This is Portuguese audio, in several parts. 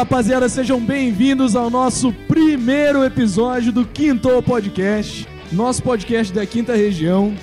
Rapaziada, sejam bem-vindos ao nosso primeiro episódio do Quinto Podcast, nosso podcast da quinta região.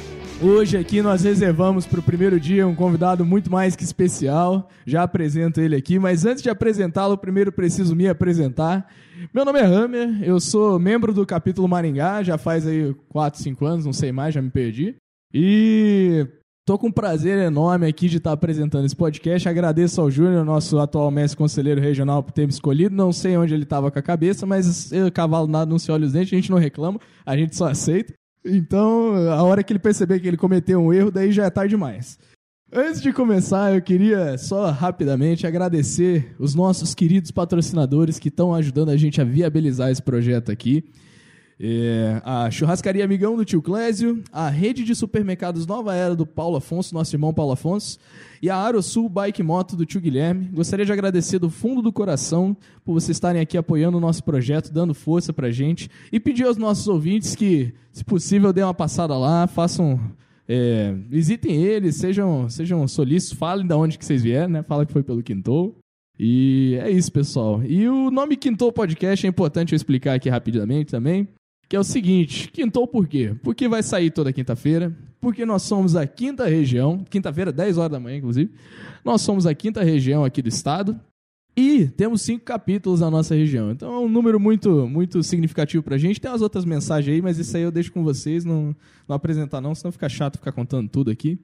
Hoje aqui nós reservamos para o primeiro dia um convidado muito mais que especial. Já apresento ele aqui, mas antes de apresentá-lo, primeiro preciso me apresentar. Meu nome é Hammer, eu sou membro do capítulo Maringá, já faz aí 4, 5 anos, não sei mais, já me perdi. E Tô com um prazer enorme aqui de estar apresentando esse podcast. Agradeço ao Júnior, nosso atual mestre conselheiro regional, por ter me escolhido. Não sei onde ele estava com a cabeça, mas o cavalo nada não se olha os dentes, a gente não reclama, a gente só aceita. Então, a hora que ele perceber que ele cometeu um erro, daí já é tarde demais. Antes de começar, eu queria só rapidamente agradecer os nossos queridos patrocinadores que estão ajudando a gente a viabilizar esse projeto aqui. É, a Churrascaria Amigão do Tio Clésio, a rede de supermercados Nova Era do Paulo Afonso, nosso irmão Paulo Afonso, e a Aerosul Bike Moto do Tio Guilherme. Gostaria de agradecer do fundo do coração por vocês estarem aqui apoiando o nosso projeto, dando força pra gente, e pedir aos nossos ouvintes que, se possível, dêem uma passada lá, façam. É, visitem eles, sejam, sejam solícitos, falem de onde que vocês vieram, né? Fala que foi pelo Quintou. E é isso, pessoal. E o nome Quintou Podcast é importante eu explicar aqui rapidamente também que é o seguinte: quintou por quê? Porque vai sair toda quinta-feira, porque nós somos a quinta região, quinta-feira, 10 horas da manhã, inclusive. Nós somos a quinta região aqui do estado e temos cinco capítulos na nossa região. Então é um número muito, muito significativo pra gente. Tem umas outras mensagens aí, mas isso aí eu deixo com vocês, não, não apresentar não, senão fica chato ficar contando tudo aqui.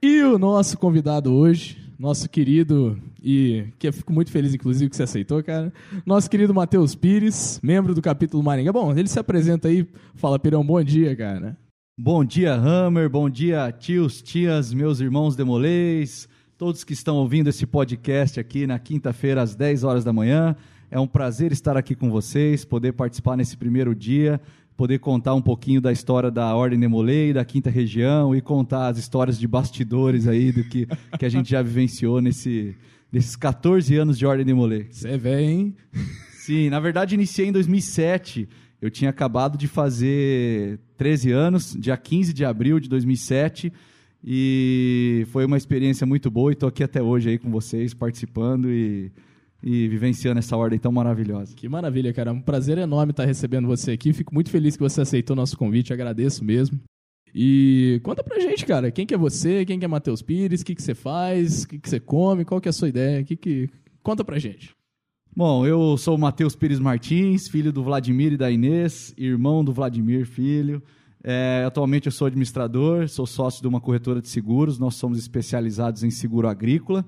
E o nosso convidado hoje, nosso querido, e que eu fico muito feliz, inclusive, que você aceitou, cara. Nosso querido Matheus Pires, membro do capítulo Maringá. Bom, ele se apresenta aí, fala, Pirão, bom dia, cara. Bom dia, Hammer, bom dia, tios, tias, meus irmãos demolês, todos que estão ouvindo esse podcast aqui na quinta-feira, às 10 horas da manhã. É um prazer estar aqui com vocês, poder participar nesse primeiro dia poder contar um pouquinho da história da Ordem Demolei, da Quinta Região e contar as histórias de bastidores aí do que, que a gente já vivenciou nesse, nesses 14 anos de Ordem Demolei. Você é velho, hein? Sim, na verdade iniciei em 2007. Eu tinha acabado de fazer 13 anos, dia 15 de abril de 2007, e foi uma experiência muito boa e estou aqui até hoje aí com vocês, participando e e vivenciando essa ordem tão maravilhosa. Que maravilha, cara. É um prazer enorme estar recebendo você aqui. Fico muito feliz que você aceitou o nosso convite, agradeço mesmo. E conta pra gente, cara, quem que é você, quem que é Matheus Pires, o que, que você faz, o que, que você come, qual que é a sua ideia, que que... conta pra gente. Bom, eu sou o Matheus Pires Martins, filho do Vladimir e da Inês, irmão do Vladimir, filho. É, atualmente eu sou administrador, sou sócio de uma corretora de seguros, nós somos especializados em seguro agrícola.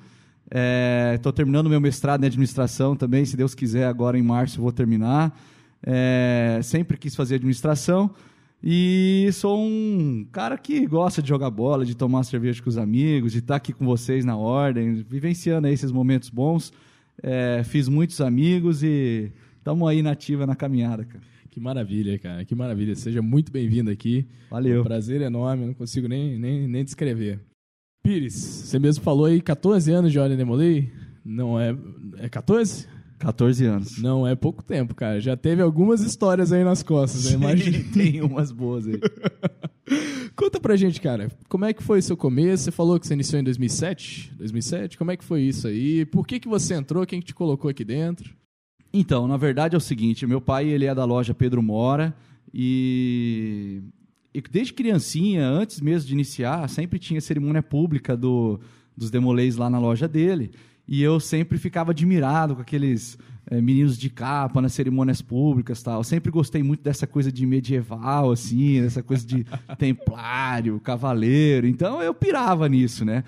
Estou é, terminando meu mestrado em administração também, se Deus quiser, agora em março vou terminar. É, sempre quis fazer administração e sou um cara que gosta de jogar bola, de tomar cerveja com os amigos, de estar aqui com vocês na ordem, vivenciando esses momentos bons. É, fiz muitos amigos e estamos aí na ativa na caminhada, cara. Que maravilha, cara. Que maravilha. Seja muito bem-vindo aqui. Valeu. É um prazer enorme, não consigo nem, nem, nem descrever. Pires, você mesmo falou aí 14 anos de Ordem Demolei? Não é. É 14? 14 anos. Não é pouco tempo, cara. Já teve algumas histórias aí nas costas, né? Imagina. Tem umas boas aí. Conta pra gente, cara, como é que foi o seu começo? Você falou que você iniciou em 2007? 2007? Como é que foi isso aí? Por que, que você entrou? Quem que te colocou aqui dentro? Então, na verdade é o seguinte, meu pai ele é da loja Pedro Mora e e desde criancinha, antes mesmo de iniciar, sempre tinha cerimônia pública do, dos demolês lá na loja dele. E eu sempre ficava admirado com aqueles é, meninos de capa nas cerimônias públicas tal. Eu sempre gostei muito dessa coisa de medieval, assim, dessa coisa de templário, cavaleiro. Então eu pirava nisso, né?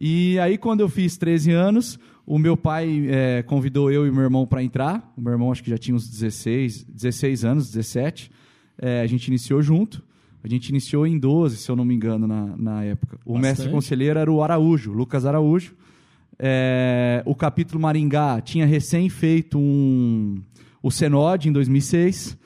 E aí, quando eu fiz 13 anos, o meu pai é, convidou eu e meu irmão para entrar. O meu irmão acho que já tinha uns 16, 16 anos, 17. É, a gente iniciou junto. A gente iniciou em 12, se eu não me engano, na, na época. O Bastante. mestre conselheiro era o Araújo, Lucas Araújo. É, o capítulo Maringá tinha recém feito um, o Senod em 2006.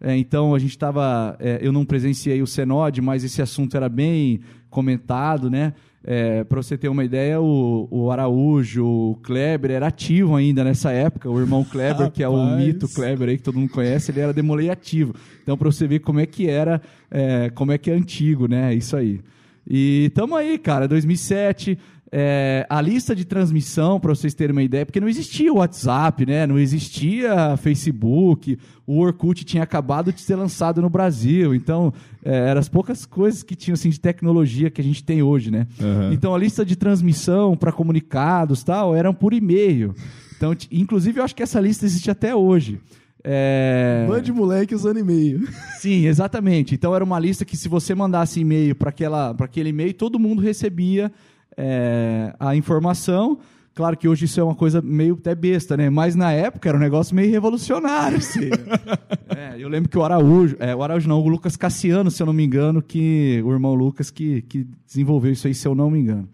É, então a gente estava. É, eu não presenciei o Senod, mas esse assunto era bem comentado, né? É, para você ter uma ideia, o, o Araújo, o Kleber era ativo ainda nessa época. O irmão Kleber, Rapaz. que é o mito Kleber aí que todo mundo conhece, ele era demolei ativo. Então, para você ver como é que era, é, como é que é antigo, né? Isso aí. E estamos aí, cara, 2007. é, a lista de transmissão, para vocês terem uma ideia, porque não existia o WhatsApp, né? não existia Facebook, o Orkut tinha acabado de ser lançado no Brasil, então é, eram as poucas coisas que tinham assim, de tecnologia que a gente tem hoje. Né? Uhum. Então a lista de transmissão para comunicados tal eram por e-mail. Então, inclusive, eu acho que essa lista existe até hoje. É... Band de moleque usando e-mail. Sim, exatamente. Então era uma lista que se você mandasse e-mail para aquele e-mail, todo mundo recebia é, a informação. Claro que hoje isso é uma coisa meio até besta, né? Mas na época era um negócio meio revolucionário. Assim. é, eu lembro que o Araújo, é, o Araújo não, o Lucas Cassiano, se eu não me engano, que o irmão Lucas que, que desenvolveu isso aí, se eu não me engano.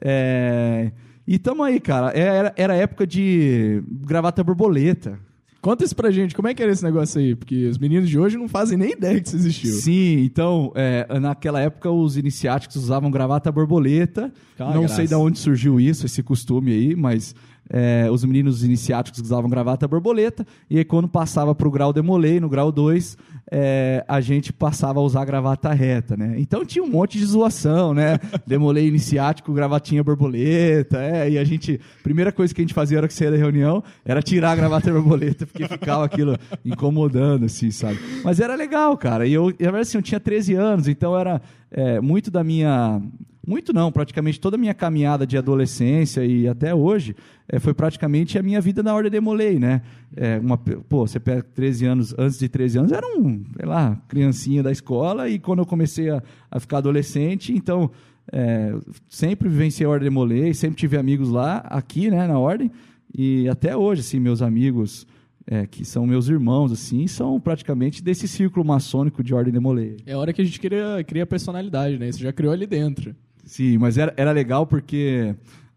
É, e tamo aí, cara. É, era, era época de gravata borboleta. Conta isso pra gente, como é que era esse negócio aí? Porque os meninos de hoje não fazem nem ideia que isso existiu. Sim, então, é, naquela época os iniciáticos usavam gravata borboleta. não graça. sei de onde surgiu isso, esse costume aí, mas é, os meninos iniciáticos usavam gravata borboleta, e aí quando passava para o grau demolei, no grau 2, é, a gente passava a usar gravata reta, né? Então tinha um monte de zoação, né? Demolei iniciático, gravatinha borboleta, é, e a gente, primeira coisa que a gente fazia era que saía da reunião, era tirar a gravata borboleta, porque ficava aquilo incomodando, assim, sabe? Mas era legal, cara, e eu, assim, eu tinha 13 anos, então era é, muito da minha muito não, praticamente toda a minha caminhada de adolescência e até hoje é, foi praticamente a minha vida na Ordem Demolei, né? É, uma, pô, você pega 13 anos, antes de 13 anos, era um, sei lá, criancinha da escola e quando eu comecei a, a ficar adolescente, então é, sempre vivenciei a Ordem Demolei, sempre tive amigos lá, aqui, né, na Ordem, e até hoje, assim, meus amigos... É, que são meus irmãos, assim, são praticamente desse círculo maçônico de Ordem Demolei. É a hora que a gente cria, cria personalidade, né? Você já criou ali dentro. Sim, mas era, era legal porque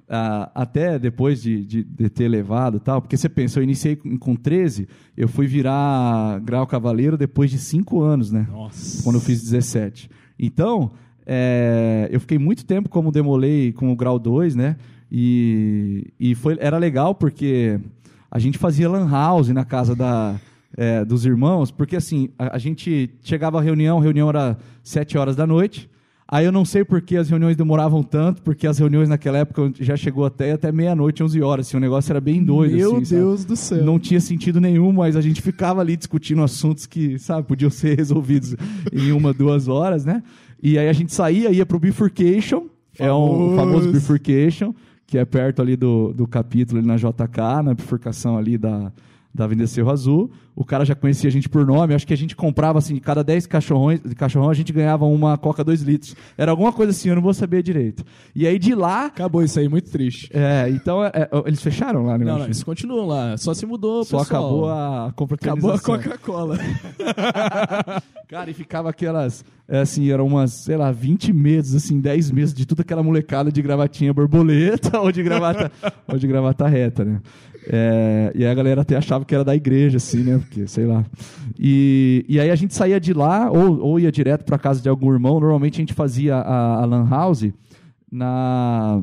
ah, até depois de, de, de, ter levado tal, porque você pensa, eu iniciei com, com 13, eu fui virar grau cavaleiro depois de 5 anos, né? Nossa. Quando eu fiz 17. Então, é, eu fiquei muito tempo como demolei com o grau 2, né? E, e foi, era legal porque a gente fazia lan house na casa da, é, dos irmãos, porque assim, a, a gente chegava à reunião, a reunião era 7 horas da noite, Aí eu não sei por que as reuniões demoravam tanto, porque as reuniões naquela época já chegou até, até meia-noite, 11 horas. Assim, o negócio era bem doido. Meu assim, Deus sabe? do céu. Não tinha sentido nenhum, mas a gente ficava ali discutindo assuntos que, sabe, podiam ser resolvidos em uma, duas horas, né? E aí a gente saía, ia pro Bifurcation, é um, o famoso Bifurcation, que é perto ali do, do capítulo ali na JK, na bifurcação ali da, da Avenida Cerro Azul. O cara já conhecia a gente por nome. Acho que a gente comprava, assim, cada 10 cachorrões, de cachorrão, a gente ganhava uma Coca 2 litros. Era alguma coisa assim, eu não vou saber direito. E aí de lá. Acabou isso aí, muito triste. É, então é, é eles fecharam lá, né? Não, não, eles continuam lá. Só se mudou, Só pessoal. acabou a Acabou a Coca-Cola. cara, e ficava aquelas. É, assim, eram umas, sei lá, 20 meses, assim, 10 meses de toda aquela molecada de gravatinha borboleta ou de gravata, ou de gravata reta, né? É, e aí a galera até achava que era da igreja, assim, né? Porque, sei lá. E, e aí a gente saía de lá, ou, ou ia direto para casa de algum irmão. Normalmente a gente fazia a, a Lan House na,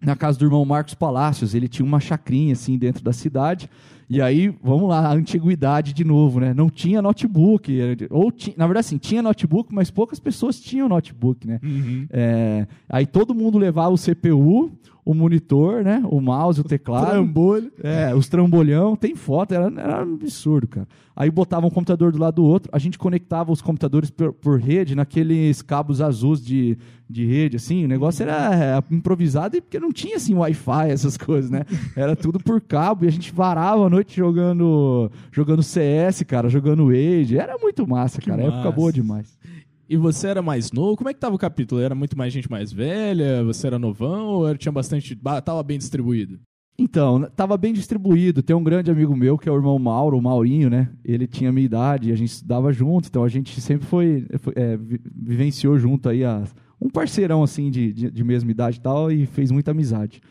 na casa do irmão Marcos Palácios. Ele tinha uma chacrinha, assim, dentro da cidade. E aí, vamos lá, a antiguidade de novo, né? Não tinha notebook. Ou ti, na verdade, sim, tinha notebook, mas poucas pessoas tinham notebook, né? Uhum. É, aí todo mundo levava o CPU, o monitor, né? O mouse, o teclado. Trambolho. É, os trambolhão, tem foto, era, era um absurdo, cara. Aí botava um computador do lado do outro, a gente conectava os computadores por, por rede naqueles cabos azuis de, de rede, assim, o negócio era é, improvisado e porque não tinha assim Wi-Fi, essas coisas, né? Era tudo por cabo e a gente varava a noite jogando jogando CS, cara, jogando Age. Era muito massa, cara. Massa. Época boa demais. E você era mais novo? Como é que tava o capítulo? Era muito mais gente mais velha? Você era novão ou era, tinha bastante. Tava bem distribuído? Então, tava bem distribuído. Tem um grande amigo meu, que é o irmão Mauro, o Maurinho, né? Ele tinha a minha idade, a gente estudava junto, então a gente sempre foi, é, vivenciou junto aí a, um parceirão assim de, de, de, mesma idade e tal, e fez muita amizade.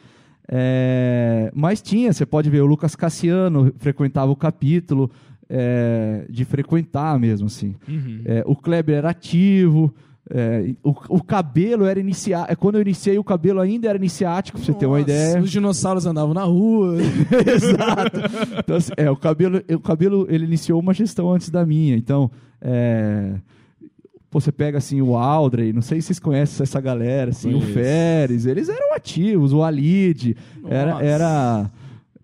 É, mas tinha, você pode ver, o Lucas Cassiano frequentava o capítulo, é, de frequentar mesmo, assim. Uhum. É, o Kleber era ativo, é, o, o, cabelo era iniciático. É, quando eu iniciei, o cabelo ainda era iniciático, pra você ter uma ideia. Os dinossauros andavam na rua. Exato. Então, assim, é, o cabelo, o cabelo ele iniciou uma gestão antes da minha. Então, é, Pô, você pega assim o Aldrey, não sei se vocês conhecem essa galera, assim, o. Férez, eles eram ativos, o Alid, era, era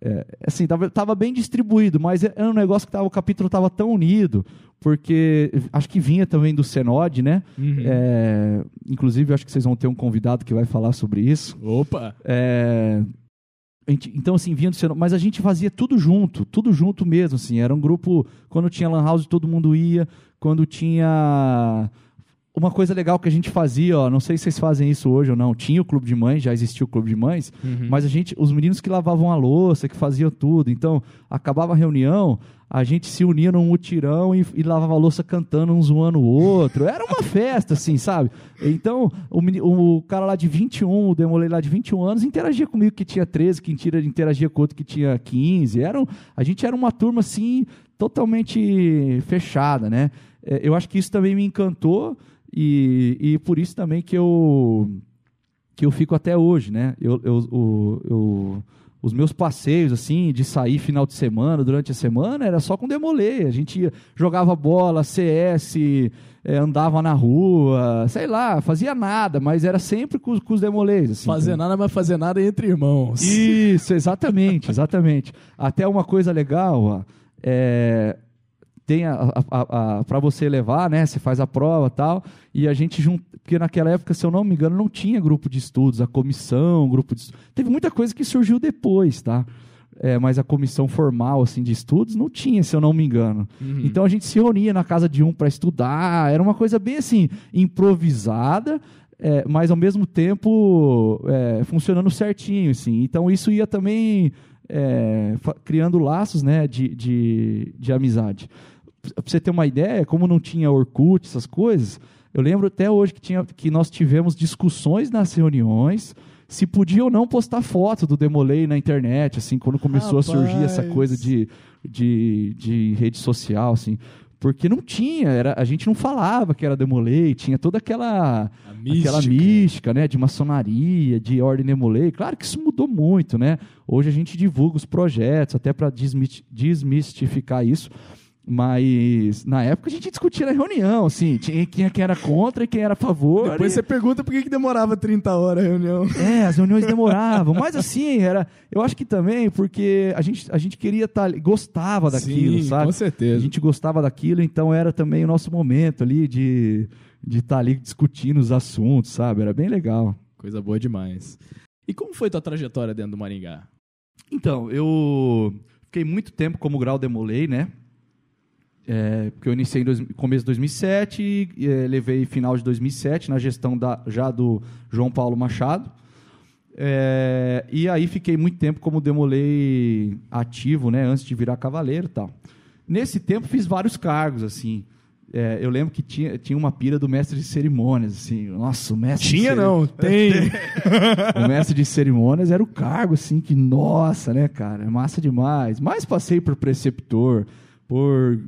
é, assim, tava, tava bem distribuído, mas era um negócio que tava, o capítulo tava tão unido, porque acho que vinha também do Senod, né? Uhum. É, inclusive, acho que vocês vão ter um convidado que vai falar sobre isso. Opa! É, gente- então, assim, vinha do Senado, mas a gente fazia tudo junto, tudo junto mesmo, assim, era um grupo, quando tinha lan house todo mundo ia, quando tinha uma coisa legal que a gente fazia, ó, não sei se vocês fazem isso hoje ou não, tinha o clube de mães, já existia o clube de mães, Uhum. mas a gente, os meninos que lavavam a louça, que faziam tudo, então, acabava a reunião, a gente se unia num mutirão e, e lavava a louça cantando um zoando o outro. Era uma festa, assim, sabe? Então, o, o cara lá de 21, o Demolei lá de 21 anos, interagia comigo que tinha 13, que intera- interagia com outro que tinha 15. Era, a gente era uma turma, assim, totalmente fechada, né? É, Eu acho que isso também me encantou e, e por isso também que eu que eu fico até hoje, né? Eu, eu, o- eu- os meus passeios, assim, de sair final de semana, durante a semana, era só com demolê. A gente ia, jogava bola, CS, eh, andava na rua, sei lá, fazia nada, mas era sempre com, os- com os demolês. Assim, Fazer nada, mas fazer nada entre irmãos. isso, exatamente, exatamente. Até uma coisa legal, ó, é, tem a, para você levar, né? Você faz a prova tal, e a gente junta, porque naquela época, se eu não me engano, não tinha grupo de estudos, a comissão, grupo de estudos. Teve muita coisa que surgiu depois, tá? É, mas a comissão formal assim de estudos não tinha, se eu não me engano. Uhum. Então a gente se reunia na casa de um para estudar, era uma coisa bem assim improvisada, é, mas ao mesmo tempo é, funcionando certinho, assim. Então isso ia também é, criando laços, né, de, de, de amizade. Para você ter uma ideia, como não tinha Orkut, essas coisas, eu lembro até hoje que, tinha, que nós tivemos discussões nas reuniões se podia ou não postar foto do Demolei na internet, assim, quando começou a surgir essa Rapaz. coisa de, de, de rede social, assim. Porque não tinha, era, a gente não falava que era Demolei, tinha toda aquela A mística. aquela mística, né, de maçonaria, de ordem Demolei. Claro que isso mudou muito, né? Hoje a gente divulga os projetos até para desmistificar isso. Mas na época a gente discutia na reunião, assim, tinha quem, quem era contra e quem era a favor. Depois e- você pergunta por que, que demorava 30 horas a reunião. é, as reuniões demoravam, mas assim, era. Eu acho que também porque a gente, a gente queria estar. gostava daquilo, Sim, sabe? com A certeza. gente gostava daquilo, então era também o nosso momento ali de de estar ali discutindo os assuntos, sabe? Era bem legal. Coisa boa demais. E como foi tua trajetória dentro do Maringá? Então, eu fiquei muito tempo como grau demolei, né? É, porque eu iniciei em dois, começo de 2007 e é, levei final de 2007 na gestão da, já do João Paulo Machado. É, e aí fiquei muito tempo como demolei ativo, né? Antes de virar cavaleiro e tal. Nesse tempo fiz vários cargos, assim. É, eu lembro que tinha, tinha uma pira do mestre de cerimônias, assim. Nossa, o mestre Tinha não, tem. o mestre de cerimônias era o cargo, assim, que, nossa, né, cara, é massa demais. Mas passei por preceptor, por.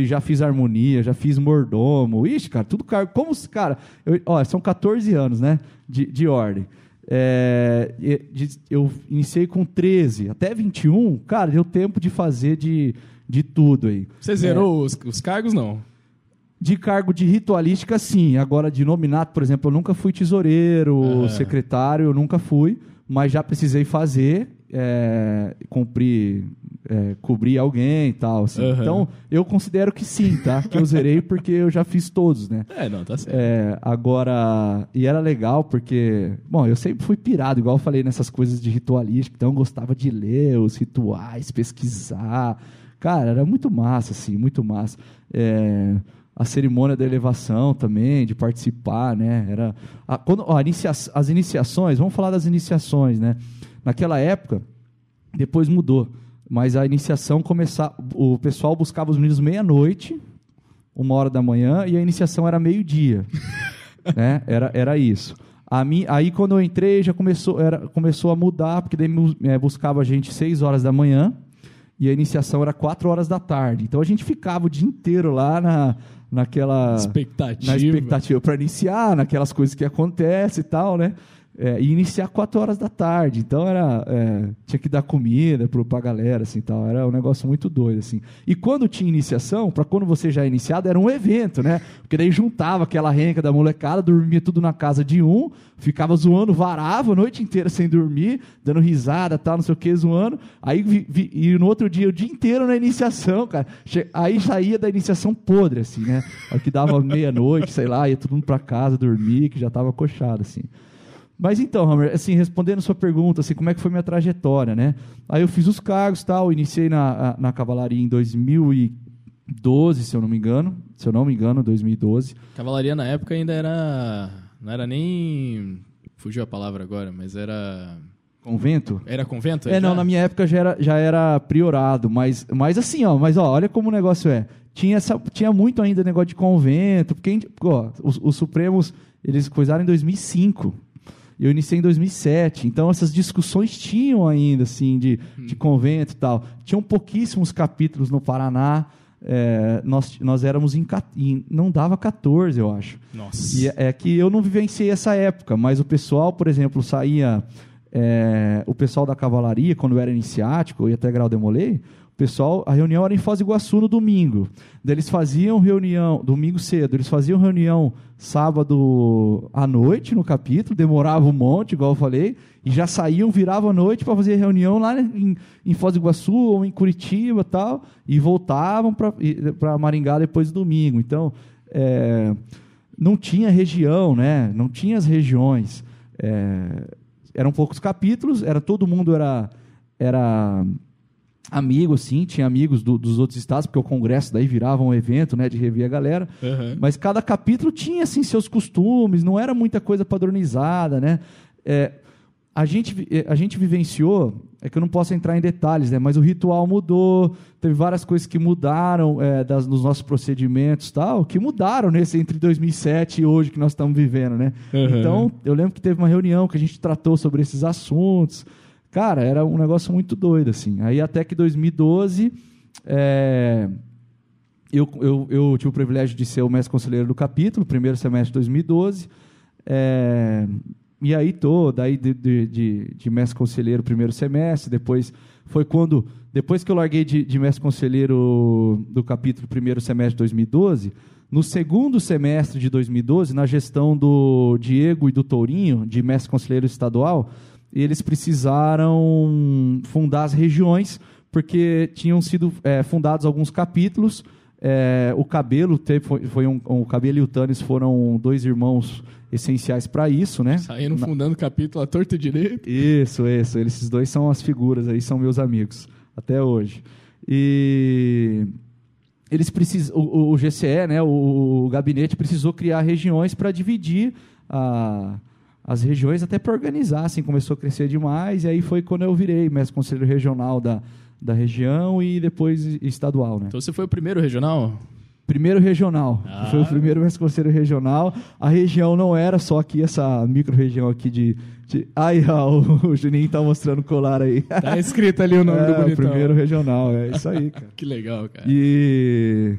Já fiz harmonia, já fiz mordomo. Ixi, cara, tudo cargo. Como, cara, eu- ó, são 14 anos, né, de, de ordem. É, de- eu iniciei com 13, até 21, cara, deu tempo de fazer de, de tudo aí. Você zerou os, os cargos, não? De cargo de ritualística, sim. Agora, de nominato, por exemplo, eu nunca fui tesoureiro, Aham. secretário, eu nunca fui, mas já precisei fazer, é, cumprir, é, cobrir alguém e tal. assim. Aham. Então, eu considero que sim, tá? Que eu zerei porque eu já fiz todos, né? É, não, tá certo. É, agora, e era legal porque, bom, eu sempre fui pirado, igual eu falei nessas coisas de ritualística, então eu gostava de ler os rituais, pesquisar. Cara, era muito massa, assim, muito massa. É, a cerimônia da elevação também, de participar, né? Era, a- quando, ó, inicia- as iniciações, vamos falar das iniciações, né? Naquela época, depois mudou, mas a iniciação começava, o pessoal buscava os meninos meia-noite, uma hora da manhã, e a iniciação era meio-dia. né? Era, era isso. A mi, aí, quando eu entrei, já começou, era, começou a mudar, porque daí eh, buscava a gente seis horas da manhã, e a iniciação era quatro horas da tarde. Então, a gente ficava o dia inteiro lá na, naquela Expectativa. na expectativa para iniciar, naquelas coisas que acontecem e tal, né? É, ia iniciar 4 horas da tarde. Então era é, tinha que dar comida para a galera, assim, tal. Era um negócio muito doido, assim. E quando tinha iniciação, para quando você já é iniciado, era um evento, né? Porque daí juntava aquela renca da molecada, dormia tudo na casa de um, ficava zoando, varava a noite inteira sem dormir, dando risada, tal, não sei o que, zoando. Aí vi, vi, e no outro dia, o dia inteiro na iniciação, cara. Aí saía da iniciação podre, assim, né? Que dava meia-noite, sei lá, ia todo mundo para casa dormir, que já estava coxado, assim. Mas então, Hammer, assim, respondendo a sua pergunta, assim, como é que foi minha trajetória, né? Aí eu fiz os cargos, tal, iniciei na, na cavalaria em 2012, se eu não me engano, se eu não me engano, 2012. Cavalaria na época ainda era, não era nem, fugiu a palavra agora, mas era Convento? Era convento? É, já? não, na minha época já era, já era priorado, mas, mas assim, ó, mas ó, olha como o negócio é. Tinha, essa, tinha muito ainda negócio de convento, porque ó, os, os Supremos, eles coisaram em 2005. Eu iniciei em 2007, então essas discussões tinham ainda, assim, de, hum. de convento e tal. Tinham pouquíssimos capítulos no Paraná. É, nós, nós éramos em, em, não dava 14, eu acho. Nossa. E é, é que eu não vivenciei essa época, mas o pessoal, por exemplo, saía. É, o pessoal da cavalaria, quando eu era iniciático, eu ia até grau demolei, pessoal, a reunião era em Foz do Iguaçu no domingo. Eles faziam reunião, domingo cedo, eles faziam reunião sábado à noite no capítulo, demorava um monte, igual eu falei, e já saíam, viravam à noite para fazer reunião lá em, em Foz do Iguaçu ou em Curitiba tal, e voltavam para Maringá depois do domingo. Então, é, não tinha região, né? não tinha as regiões. É, eram poucos capítulos, era todo mundo era era amigo, sim, tinha amigos do, dos outros estados, porque o congresso daí virava um evento, né, de rever a galera. Uhum. Mas cada capítulo tinha, assim, seus costumes, não era muita coisa padronizada, né? É, a gente, é, a gente vivenciou, é que eu não posso entrar em detalhes, né? Mas o ritual mudou, teve várias coisas que mudaram é, das, nos nossos procedimentos tal, que mudaram nesse entre 2007 e hoje que nós estamos vivendo, né? Uhum. Então, eu lembro que teve uma reunião que a gente tratou sobre esses assuntos. Cara, era um negócio muito doido, assim. Aí até que 2012, é, eu, eu, eu tive o privilégio de ser o mestre conselheiro do capítulo, primeiro semestre de 2012. É, e aí tô, daí de, de, de, de, mestre conselheiro primeiro semestre, depois foi quando, depois que eu larguei de, de mestre conselheiro do capítulo primeiro semestre de 2012, no segundo semestre de 2012, na gestão do Diego e do Tourinho, de mestre conselheiro estadual, eles precisaram fundar as regiões, porque tinham sido é, fundados alguns capítulos. É, o Cabelo teve, foi, foi um, o Cabelo e o Tânis foram dois irmãos essenciais para isso, né? Saíram fundando capítulo à torta direito. Isso, isso. Eles, esses dois são as figuras aí, são meus amigos até hoje. E eles precisam, o, o GCE, né, o, o gabinete precisou criar regiões para dividir a as regiões até para organizar, assim, começou a crescer demais, e aí foi quando eu virei mestre conselheiro regional da, da região e depois estadual, né? Então você foi o primeiro regional? Primeiro regional. Ah. Foi o primeiro mestre conselheiro regional. A região não era só aqui, essa micro-região aqui de... de... Ai, ó, o Juninho tá mostrando o colar aí. Tá escrito ali o nome é, do bonitão. o primeiro regional, é isso aí, cara. que legal, cara. E...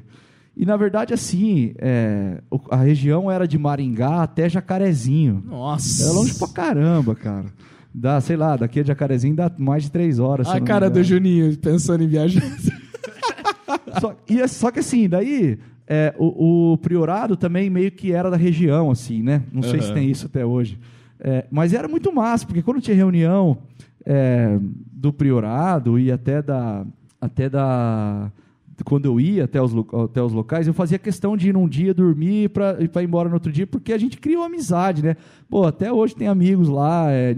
E na verdade, assim, é, a região era de Maringá até Jacarezinho. Nossa! Era longe pra caramba, cara. Dá, sei lá, daqui a Jacarezinho dá mais de três horas. A cara do Juninho pensando em viajar. só, e, é, só que assim, daí é, o, o, priorado também meio que era da região, assim, né? Não sei se tem isso até hoje. É, mas era muito massa, porque quando tinha reunião é, do priorado e até da, até da quando eu ia até os, até os locais, eu fazia questão de ir num dia dormir para ir embora no outro dia, porque a gente cria uma amizade, né? Pô, até hoje tem amigos lá, é,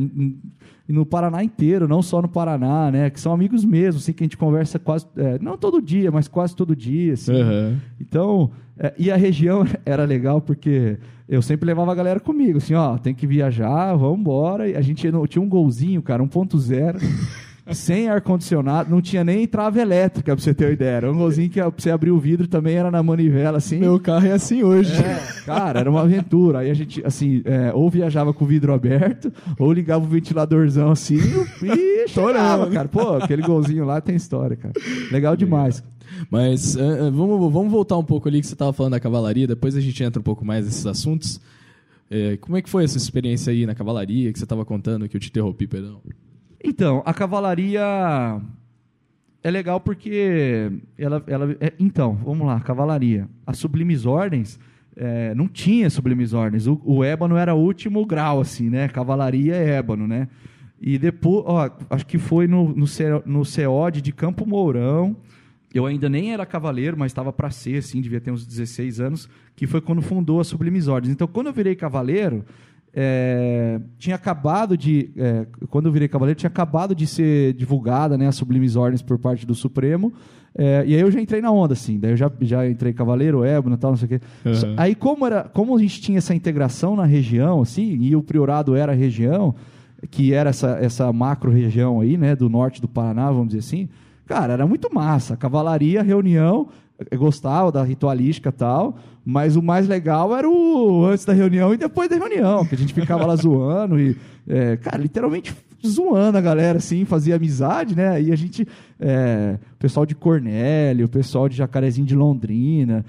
no Paraná inteiro, não só no Paraná, né? Que são amigos mesmo, assim, que a gente conversa quase, é, não todo dia, mas quase todo dia, assim. Uhum. Então, é, e a região era legal porque eu sempre levava a galera comigo, assim, ó, tem que viajar, vamos embora. E a gente tinha um golzinho, cara, 1.0 sem ar-condicionado, não tinha nem trava elétrica, pra você ter uma ideia. Era um golzinho que pra você abrir o vidro também era na manivela, assim. Meu carro é assim hoje. É, cara, era uma aventura. Aí a gente, assim, é, ou viajava com o vidro aberto, ou ligava o ventiladorzão assim e chorava, cara. Pô, aquele golzinho lá tem história, cara. Legal demais. Mas uh, vamos, vamos voltar um pouco ali que você estava falando da cavalaria, depois a gente entra um pouco mais nesses assuntos. É, como é que foi essa experiência aí na cavalaria que você estava contando, que eu te interrompi, perdão? Então, a cavalaria é legal porque ela, ela é, então, vamos lá, cavalaria. As sublimes ordens é, não tinha sublimes ordens. O, o ébano era o último grau, assim, né? Cavalaria é ébano, né? E depois, ó, acho que foi no, no, no CEOD de Campo Mourão. Eu ainda nem era cavaleiro, mas estava para ser, assim, devia ter uns 16 anos, que foi quando fundou a Sublimes Ordens. Então, quando eu virei cavaleiro, é, tinha acabado de. É, quando eu virei cavaleiro, tinha acabado de ser divulgada né, a Sublimes Ordens por parte do Supremo. É, e aí eu já entrei na onda, assim. Daí eu já, já entrei cavaleiro, ébano e tal, não sei o quê. Uhum. Aí, como, era, como a gente tinha essa integração na região, assim, e o priorado era a região, que era essa, essa macro região aí, né, do norte do Paraná, vamos dizer assim, cara, era muito massa. Cavalaria, reunião, eu gostava da ritualística e tal, mas o mais legal era o antes da reunião e depois da reunião, que a gente ficava lá zoando e, é, cara, literalmente zoando a galera, assim, fazia amizade, né? E a gente, é, o pessoal de Cornélio, o pessoal de Jacarezinho de Londrina,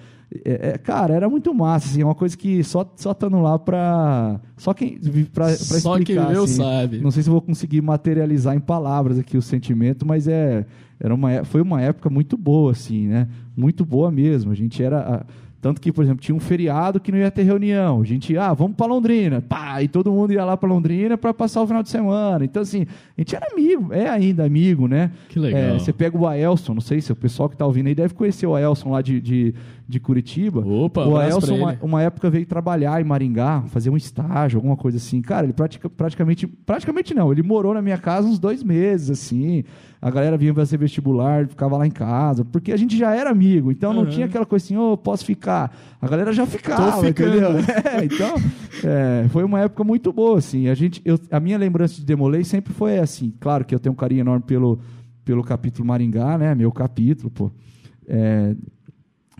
é, é, cara, era muito massa, assim, é uma coisa que só, só estando lá pra. Só quem. Pra, pra só explicar. quem eu assim, sabe. Não sei se eu vou conseguir materializar em palavras aqui o sentimento, mas é. Era uma, foi uma época muito boa, assim, né? Muito boa mesmo. A gente era. Tanto que, por exemplo, tinha um feriado que não ia ter reunião. A gente, ah, vamos para Londrina. Pá, e todo mundo ia lá para Londrina para passar o final de semana. Então, assim, a gente era amigo, é ainda amigo, né? Que legal. É, você pega o Aelson, não sei se o pessoal que está ouvindo aí deve conhecer o Aelson lá de, de, de Curitiba. Opa, o Aelson, uma, uma, época, veio trabalhar em Maringá, fazer um estágio, alguma coisa assim. Cara, ele pratica, praticamente, praticamente não, ele morou na minha casa uns dois meses, assim a galera vinha fazer vestibular, ficava lá em casa, porque a gente já era amigo, então não tinha aquela coisa assim, ô, oh, posso ficar? A galera já ficava, entendeu? É, então, é, foi uma época muito boa, assim. A, gente, eu, a minha lembrança de Demolei sempre foi assim. Claro que eu tenho um carinho enorme pelo, pelo capítulo Maringá, né? Meu capítulo, pô. É,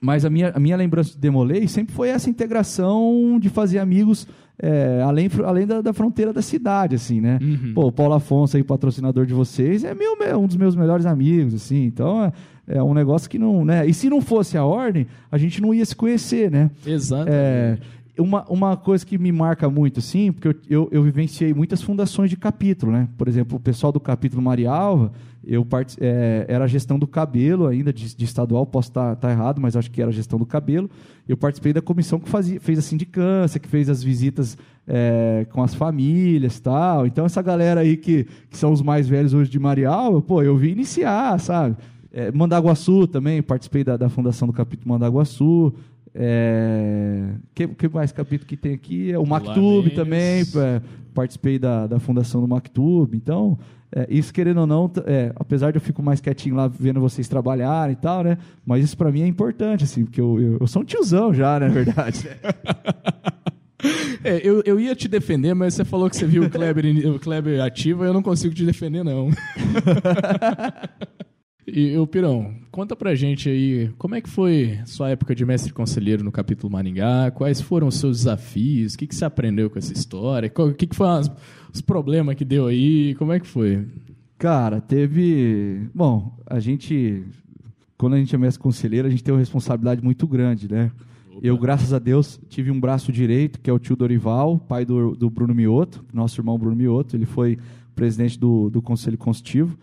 mas a minha, a minha lembrança de Demolei sempre foi essa integração de fazer amigos é, além, além da, da, fronteira da cidade, assim, né? Uhum. Pô, o Paulo Afonso aí, patrocinador de vocês, é meu, um dos meus melhores amigos, assim. Então, é, é, um negócio que não, né? E se não fosse a ordem, a gente não ia se conhecer, né? Exatamente. É, uma, uma coisa que me marca muito, assim, porque eu, eu, eu, vivenciei muitas fundações de capítulo, né? Por exemplo, o pessoal do capítulo Marialva, eu part... É, era a gestão do cabelo ainda, de, de estadual, posso estar tá, tá errado, mas acho que era a gestão do cabelo. Eu participei da comissão que fazia, fez a sindicância, que fez as visitas é, com as famílias tal. Então, essa galera aí que, que são os mais velhos hoje de Marialva, pô, eu vi iniciar, sabe? É, Mandaguaçu também, participei da, da fundação do capítulo Mandaguaçu. É, que, que mais capítulo que tem aqui? É o Mactube também, é, participei da, da fundação do Mactube. Então, é, isso querendo ou não, é, apesar de eu fico mais quietinho lá vendo vocês trabalharem e tal, né? Mas isso para mim é importante, assim, porque eu, eu, eu, sou um tiozão já, na verdade. É, eu, eu ia te defender, mas você falou que você viu o Kleber, o Kleber ativo, eu não consigo te defender, não. E o Pirão, conta pra gente aí, como é que foi sua época de mestre conselheiro no capítulo Maringá? Quais foram os seus desafios? O que, que você aprendeu com essa história? O que, que foram as, os problemas que deu aí? Como é que foi? Cara, teve. Bom, a gente. Quando a gente é mestre conselheiro, a gente tem uma responsabilidade muito grande, né? Opa. Eu, graças a Deus, tive um braço direito, que é o tio Dorival, pai do, do Bruno Mioto, nosso irmão Bruno Mioto. Ele foi presidente do, do Conselho Constitutivo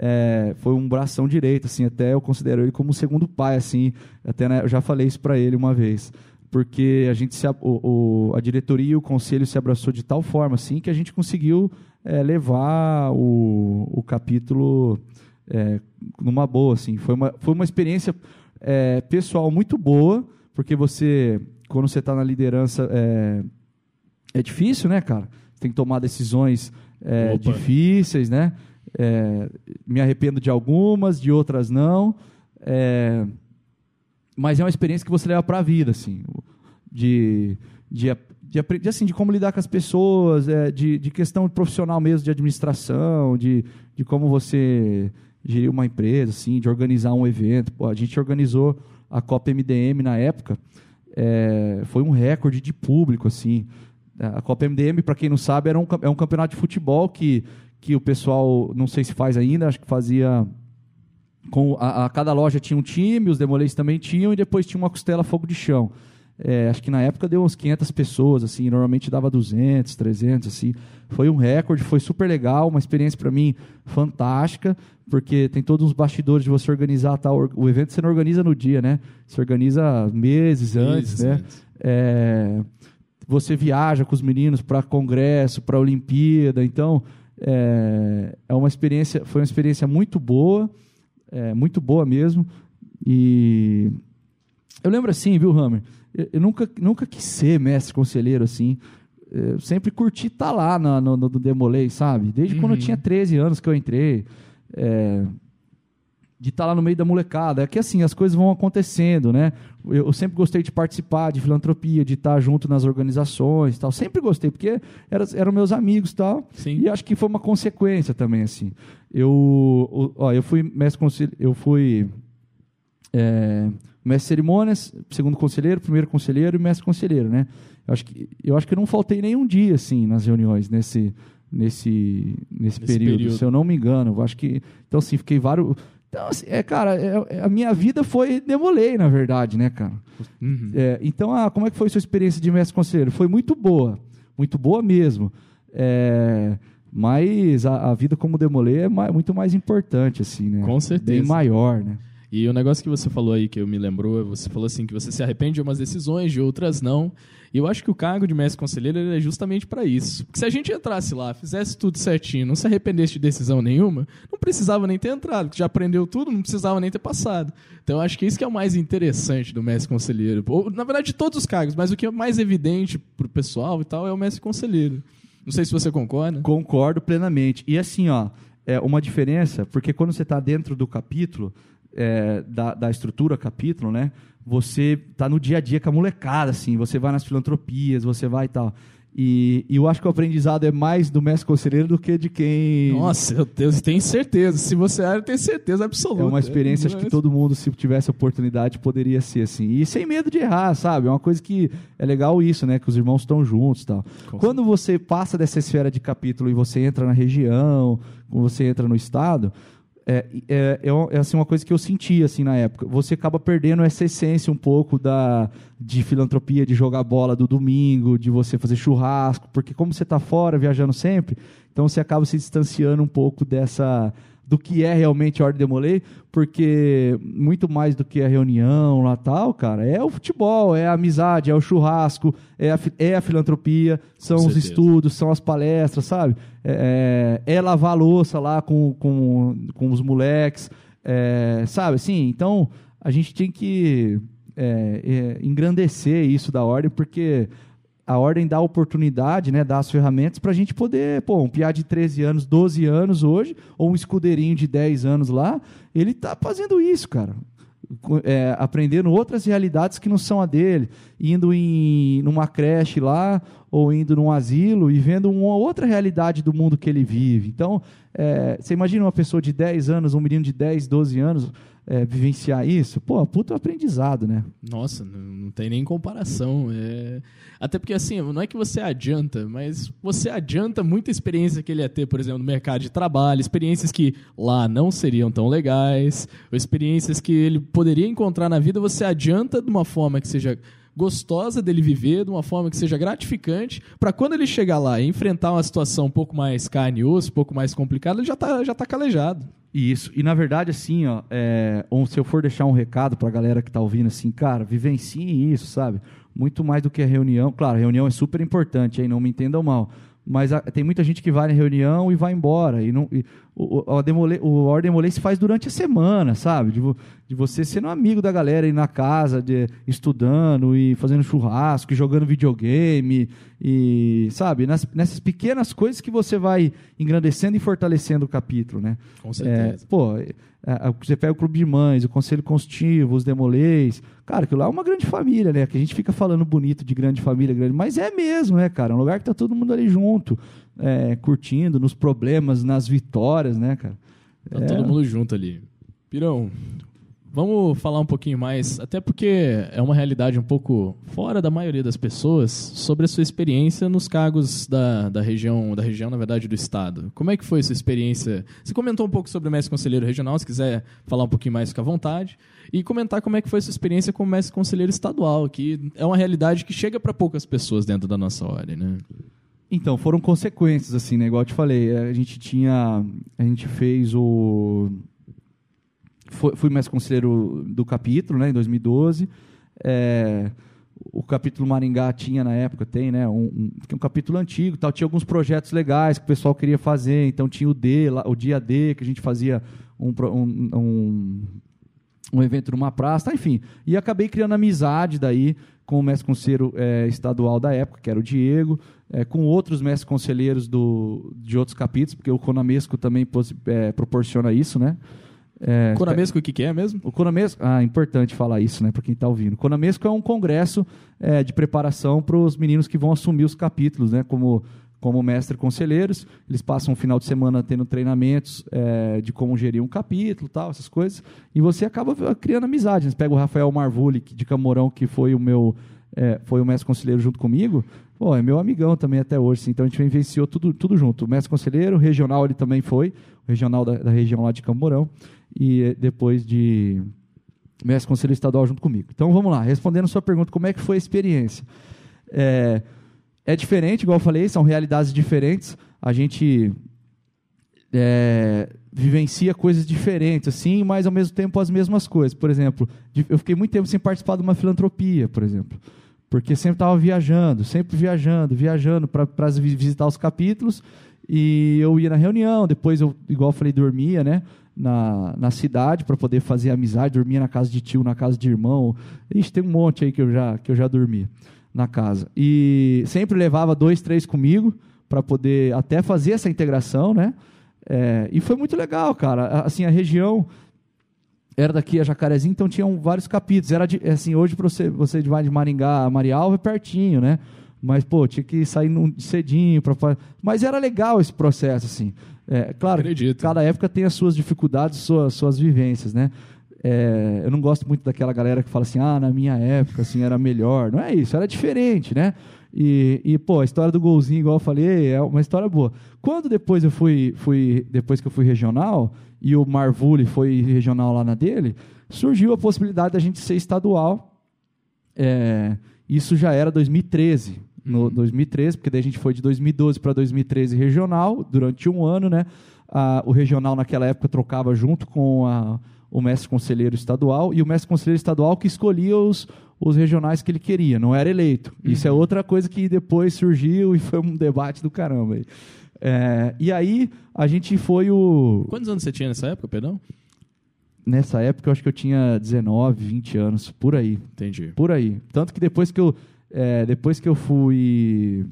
é, foi um bração direito, assim, até eu considero ele como um segundo pai, assim, até né, eu já falei isso para ele uma vez, porque a gente se, o, o, a diretoria e o conselho se abraçou de tal forma, assim, que a gente conseguiu é, levar o, o capítulo é, numa boa, assim, foi uma, foi uma experiência é, pessoal muito boa, porque você, quando você está na liderança, é, é difícil, né, cara? Tem que tomar decisões é, difíceis, né? É, me arrependo de algumas, de outras não. É, mas é uma experiência que você leva para a vida, assim, de, de, de, assim, de como lidar com as pessoas, é, de, de questão profissional mesmo, de administração, de, de como você gerir uma empresa, assim, de organizar um evento. Pô, a gente organizou a Copa MDM na época, é, foi um recorde de público, assim. A Copa MDM, para quem não sabe, era um, é um campeonato de futebol que que o pessoal, não sei se faz ainda, acho que fazia. Com a, a cada loja tinha um time, os demolês também tinham, e depois tinha uma costela fogo de chão. É, acho que na época deu uns 500 pessoas, assim, normalmente dava 200, 300, assim. Foi um recorde, foi super legal, uma experiência para mim fantástica, porque tem todos os bastidores de você organizar tal. O evento você não organiza no dia, né? Você organiza meses, antes, né? Antes. É, você viaja com os meninos para congresso, para Olimpíada, então é, é uma experiência, foi uma experiência muito boa, é, muito boa mesmo. E eu lembro assim, viu, Hammer? Eu, eu nunca, nunca quis ser mestre conselheiro assim. Eu sempre curti estar tá lá no, no, no Demolei, sabe? Desde uhum. quando eu uhum. tinha 13 anos que eu entrei. É, de estar tá lá no meio da molecada. É que assim, as coisas vão acontecendo, né? Eu, eu sempre gostei de participar de filantropia, de estar tá junto nas organizações tal. Sempre gostei, porque era, eram meus amigos tal. Sim. E acho que foi uma consequência também, assim. Eu, ó, eu fui mestre eu fui é, mestre cerimônias, segundo conselheiro, primeiro conselheiro e mestre conselheiro, né? Eu acho que, eu acho que não faltei nenhum dia, assim, nas reuniões, nesse, nesse, nesse, nesse período, período, se eu não me engano. Eu acho que, então, assim, fiquei vários então, assim, é, cara, é, é, a minha vida foi demolei, na verdade, né, cara? Uhum. É, então, ah, como é que foi a sua experiência de mestre conselheiro? Foi muito boa, muito boa mesmo. É, mas a, a, vida como demolei é mais, muito mais importante, assim, né? Com certeza. Bem maior, né? E o negócio que você falou aí, que eu me lembrou, você falou assim que você se arrepende de umas decisões, de outras não. E eu acho que o cargo de mestre conselheiro é justamente para isso. Porque se a gente entrasse lá, fizesse tudo certinho, não se arrependesse de decisão nenhuma, não precisava nem ter entrado, já aprendeu tudo, não precisava nem ter passado. Então eu acho que isso que é o mais interessante do mestre conselheiro. Ou, na verdade, de todos os cargos, mas o que é mais evidente pro pessoal e tal é o mestre conselheiro. Não sei se você concorda. Concordo plenamente. E assim, ó, é uma diferença, porque quando você está dentro do capítulo, é, da, da estrutura capítulo, né? Você tá no dia a dia com a molecada, assim, você vai nas filantropias, você vai e tal. E, e, eu acho que o aprendizado é mais do mestre conselheiro do que de quem. Nossa, eu tenho certeza. Se você é, eu tenho certeza absoluta. É uma experiência, é, acho que todo mundo, se tivesse oportunidade, poderia ser assim. E sem medo de errar, sabe? É uma coisa que é legal isso, né? Que os irmãos estão juntos tal. Com Quando você passa dessa esfera de capítulo e você entra na região, você entra no estado, é, é, é, é, assim, uma coisa que eu senti assim, na época. Você acaba perdendo essa essência um pouco da, de filantropia, de jogar bola do domingo, de você fazer churrasco, porque como você está fora, viajando sempre, então você acaba se distanciando um pouco dessa do que é realmente a Ordem Demolei, porque muito mais do que a reunião lá tal, cara, é o futebol, é a amizade, é o churrasco, é a, é a filantropia, são os estudos, são as palestras, sabe? É, é, é lavar a louça lá com, com, com os moleques, é, sabe? Assim, então a gente tem que é, é, engrandecer isso da ordem, porque a ordem dá a oportunidade, né, dá as ferramentas para a gente poder, pô, um piá de 13 anos, 12 anos hoje, ou um escudeirinho de 10 anos lá, ele está fazendo isso, cara. É, aprendendo outras realidades que não são a dele, indo em numa creche lá, ou indo num asilo e vendo uma outra realidade do mundo que ele vive. Então, é, você imagina uma pessoa de 10 anos, um menino de 10, 12 anos, é, vivenciar isso, pô, puta aprendizado, né? Nossa, não, tem nem comparação. É... Até porque, assim, não é que você adianta, mas você adianta muita experiência que ele ia ter, por exemplo, no mercado de trabalho, experiências que lá não seriam tão legais, experiências que ele poderia encontrar na vida, você adianta de uma forma que seja gostosa dele viver, de uma forma que seja gratificante, para quando ele chegar lá e enfrentar uma situação um pouco mais carne e osso, um pouco mais complicada, ele já está já tá calejado. Isso. E na verdade, assim, ó, é, se eu for deixar um recado para a galera que está ouvindo, assim, cara, vivencie isso, sabe? Muito mais do que a reunião. Claro, a reunião é super importante, aí não me entendam mal. Mas a, tem muita gente que vai na reunião e vai embora. E não, e, o, o, demole, o Ordem Demolei se faz durante a semana, sabe? De, de você sendo amigo da galera, ir na casa, de, estudando e fazendo churrasco, e jogando videogame, e, sabe? Nas, nessas pequenas coisas que você vai engrandecendo e fortalecendo o capítulo, né? Com certeza. É, pô, é, é, você pega o Clube de Mães, o Conselho Constitutivo, os Demoleis. Cara, aquilo lá é uma grande família, né? Que a gente fica falando bonito de grande família, grande, mas é mesmo, né, cara? É um lugar que tá todo mundo ali junto, é, curtindo, nos problemas, nas vitórias, né, cara? Tá é... todo mundo junto ali. Pirão, Vamos falar um pouquinho mais, até porque é uma realidade um pouco fora da maioria das pessoas, sobre a sua experiência nos cargos da, da região, da região, na verdade, do estado. Como é que foi essa experiência? Você comentou um pouco sobre o mestre conselheiro regional, se quiser falar um pouquinho mais, fica à vontade. E comentar como é que foi essa experiência como mestre conselheiro estadual, que é uma realidade que chega para poucas pessoas dentro da nossa ordem, né? Então, foram consequências, assim, né? Igual eu te falei, a gente tinha. A gente fez o fui mais conselheiro do capítulo, né, em 2012. É, o capítulo Maringá tinha na época, tem, né, um, um, um, capítulo antigo, tal, tinha alguns projetos legais que o pessoal queria fazer, então tinha o D, o dia D, que a gente fazia um, um, um evento numa praça, enfim, e acabei criando amizade daí com o mestre conselheiro é, estadual da época, que era o Diego, é, com outros mestres conselheiros do, de outros capítulos, porque o Conamesco também é, proporciona isso, né, é, Conamesco, o que, que é mesmo? O Conamesco, ah, importante falar isso, né, para quem está ouvindo. O Conamesco é um congresso é, de preparação para os meninos que vão assumir os capítulos, né, como como mestre conselheiros, eles passam um final de semana tendo treinamentos é, de como gerir um capítulo, tal, essas coisas, e você acaba criando amizade. Você pega o Rafael Marvuli de Camorão, que foi o meu é, foi o mestre conselheiro junto comigo, pô, é meu amigão também até hoje, assim, então a gente vivenciou tudo, tudo junto. O mestre conselheiro, regional ele também foi, o regional da, da região lá de Camorão e depois de mestre conselho estadual junto comigo. Então vamos lá, respondendo a sua pergunta, como é que foi a experiência? É, é diferente, igual eu falei, são realidades diferentes. A gente é, vivencia coisas diferentes, assim, mas ao mesmo tempo as mesmas coisas. Por exemplo, eu fiquei muito tempo sem participar de uma filantropia, por exemplo, porque sempre estava viajando, sempre viajando, viajando para visitar os capítulos. E eu ia na reunião, depois eu, igual eu falei, dormia, né? na, na cidade para poder fazer amizade, dormia na casa de tio, na casa de irmão. Ixi, tem um monte aí que eu já, que eu já dormi na casa. E sempre levava dois, três comigo para poder até fazer essa integração, né? É, e foi muito legal, cara. Assim, a região era daqui a Jacarezinho, então tinham vários capítulos. Era de, assim, hoje para você, você vai de Maringá a Marialva é pertinho, né? Mas, pô, tinha que sair num, cedinho. Pra, mas era legal esse processo, assim. É, claro, Acredito. cada época tem as suas dificuldades, suas, suas vivências, né? É, eu não gosto muito daquela galera que fala assim, ah, na minha época, assim, era melhor. Não é isso, era diferente, né? E, e, pô, a história do golzinho, igual eu falei, é uma história boa. Quando depois eu fui, fui depois que eu fui regional, e o Marvuli foi regional lá na dele, surgiu a possibilidade da gente ser estadual. É, isso já era 2013 no 2013, porque daí a gente foi de 2012 para 2013 regional, durante um ano, né? Ah, o regional naquela época trocava junto com a, o mestre conselheiro estadual, e o mestre conselheiro estadual que escolhia os, os regionais que ele queria, não era eleito. Uhum. Isso é outra coisa que depois surgiu e foi um debate do caramba. É, e aí a gente foi o. Quantos anos você tinha nessa época, perdão? Nessa época eu acho que eu tinha 19, 20 anos, por aí. Entendi. Por aí. Tanto que depois que eu é, depois que eu fui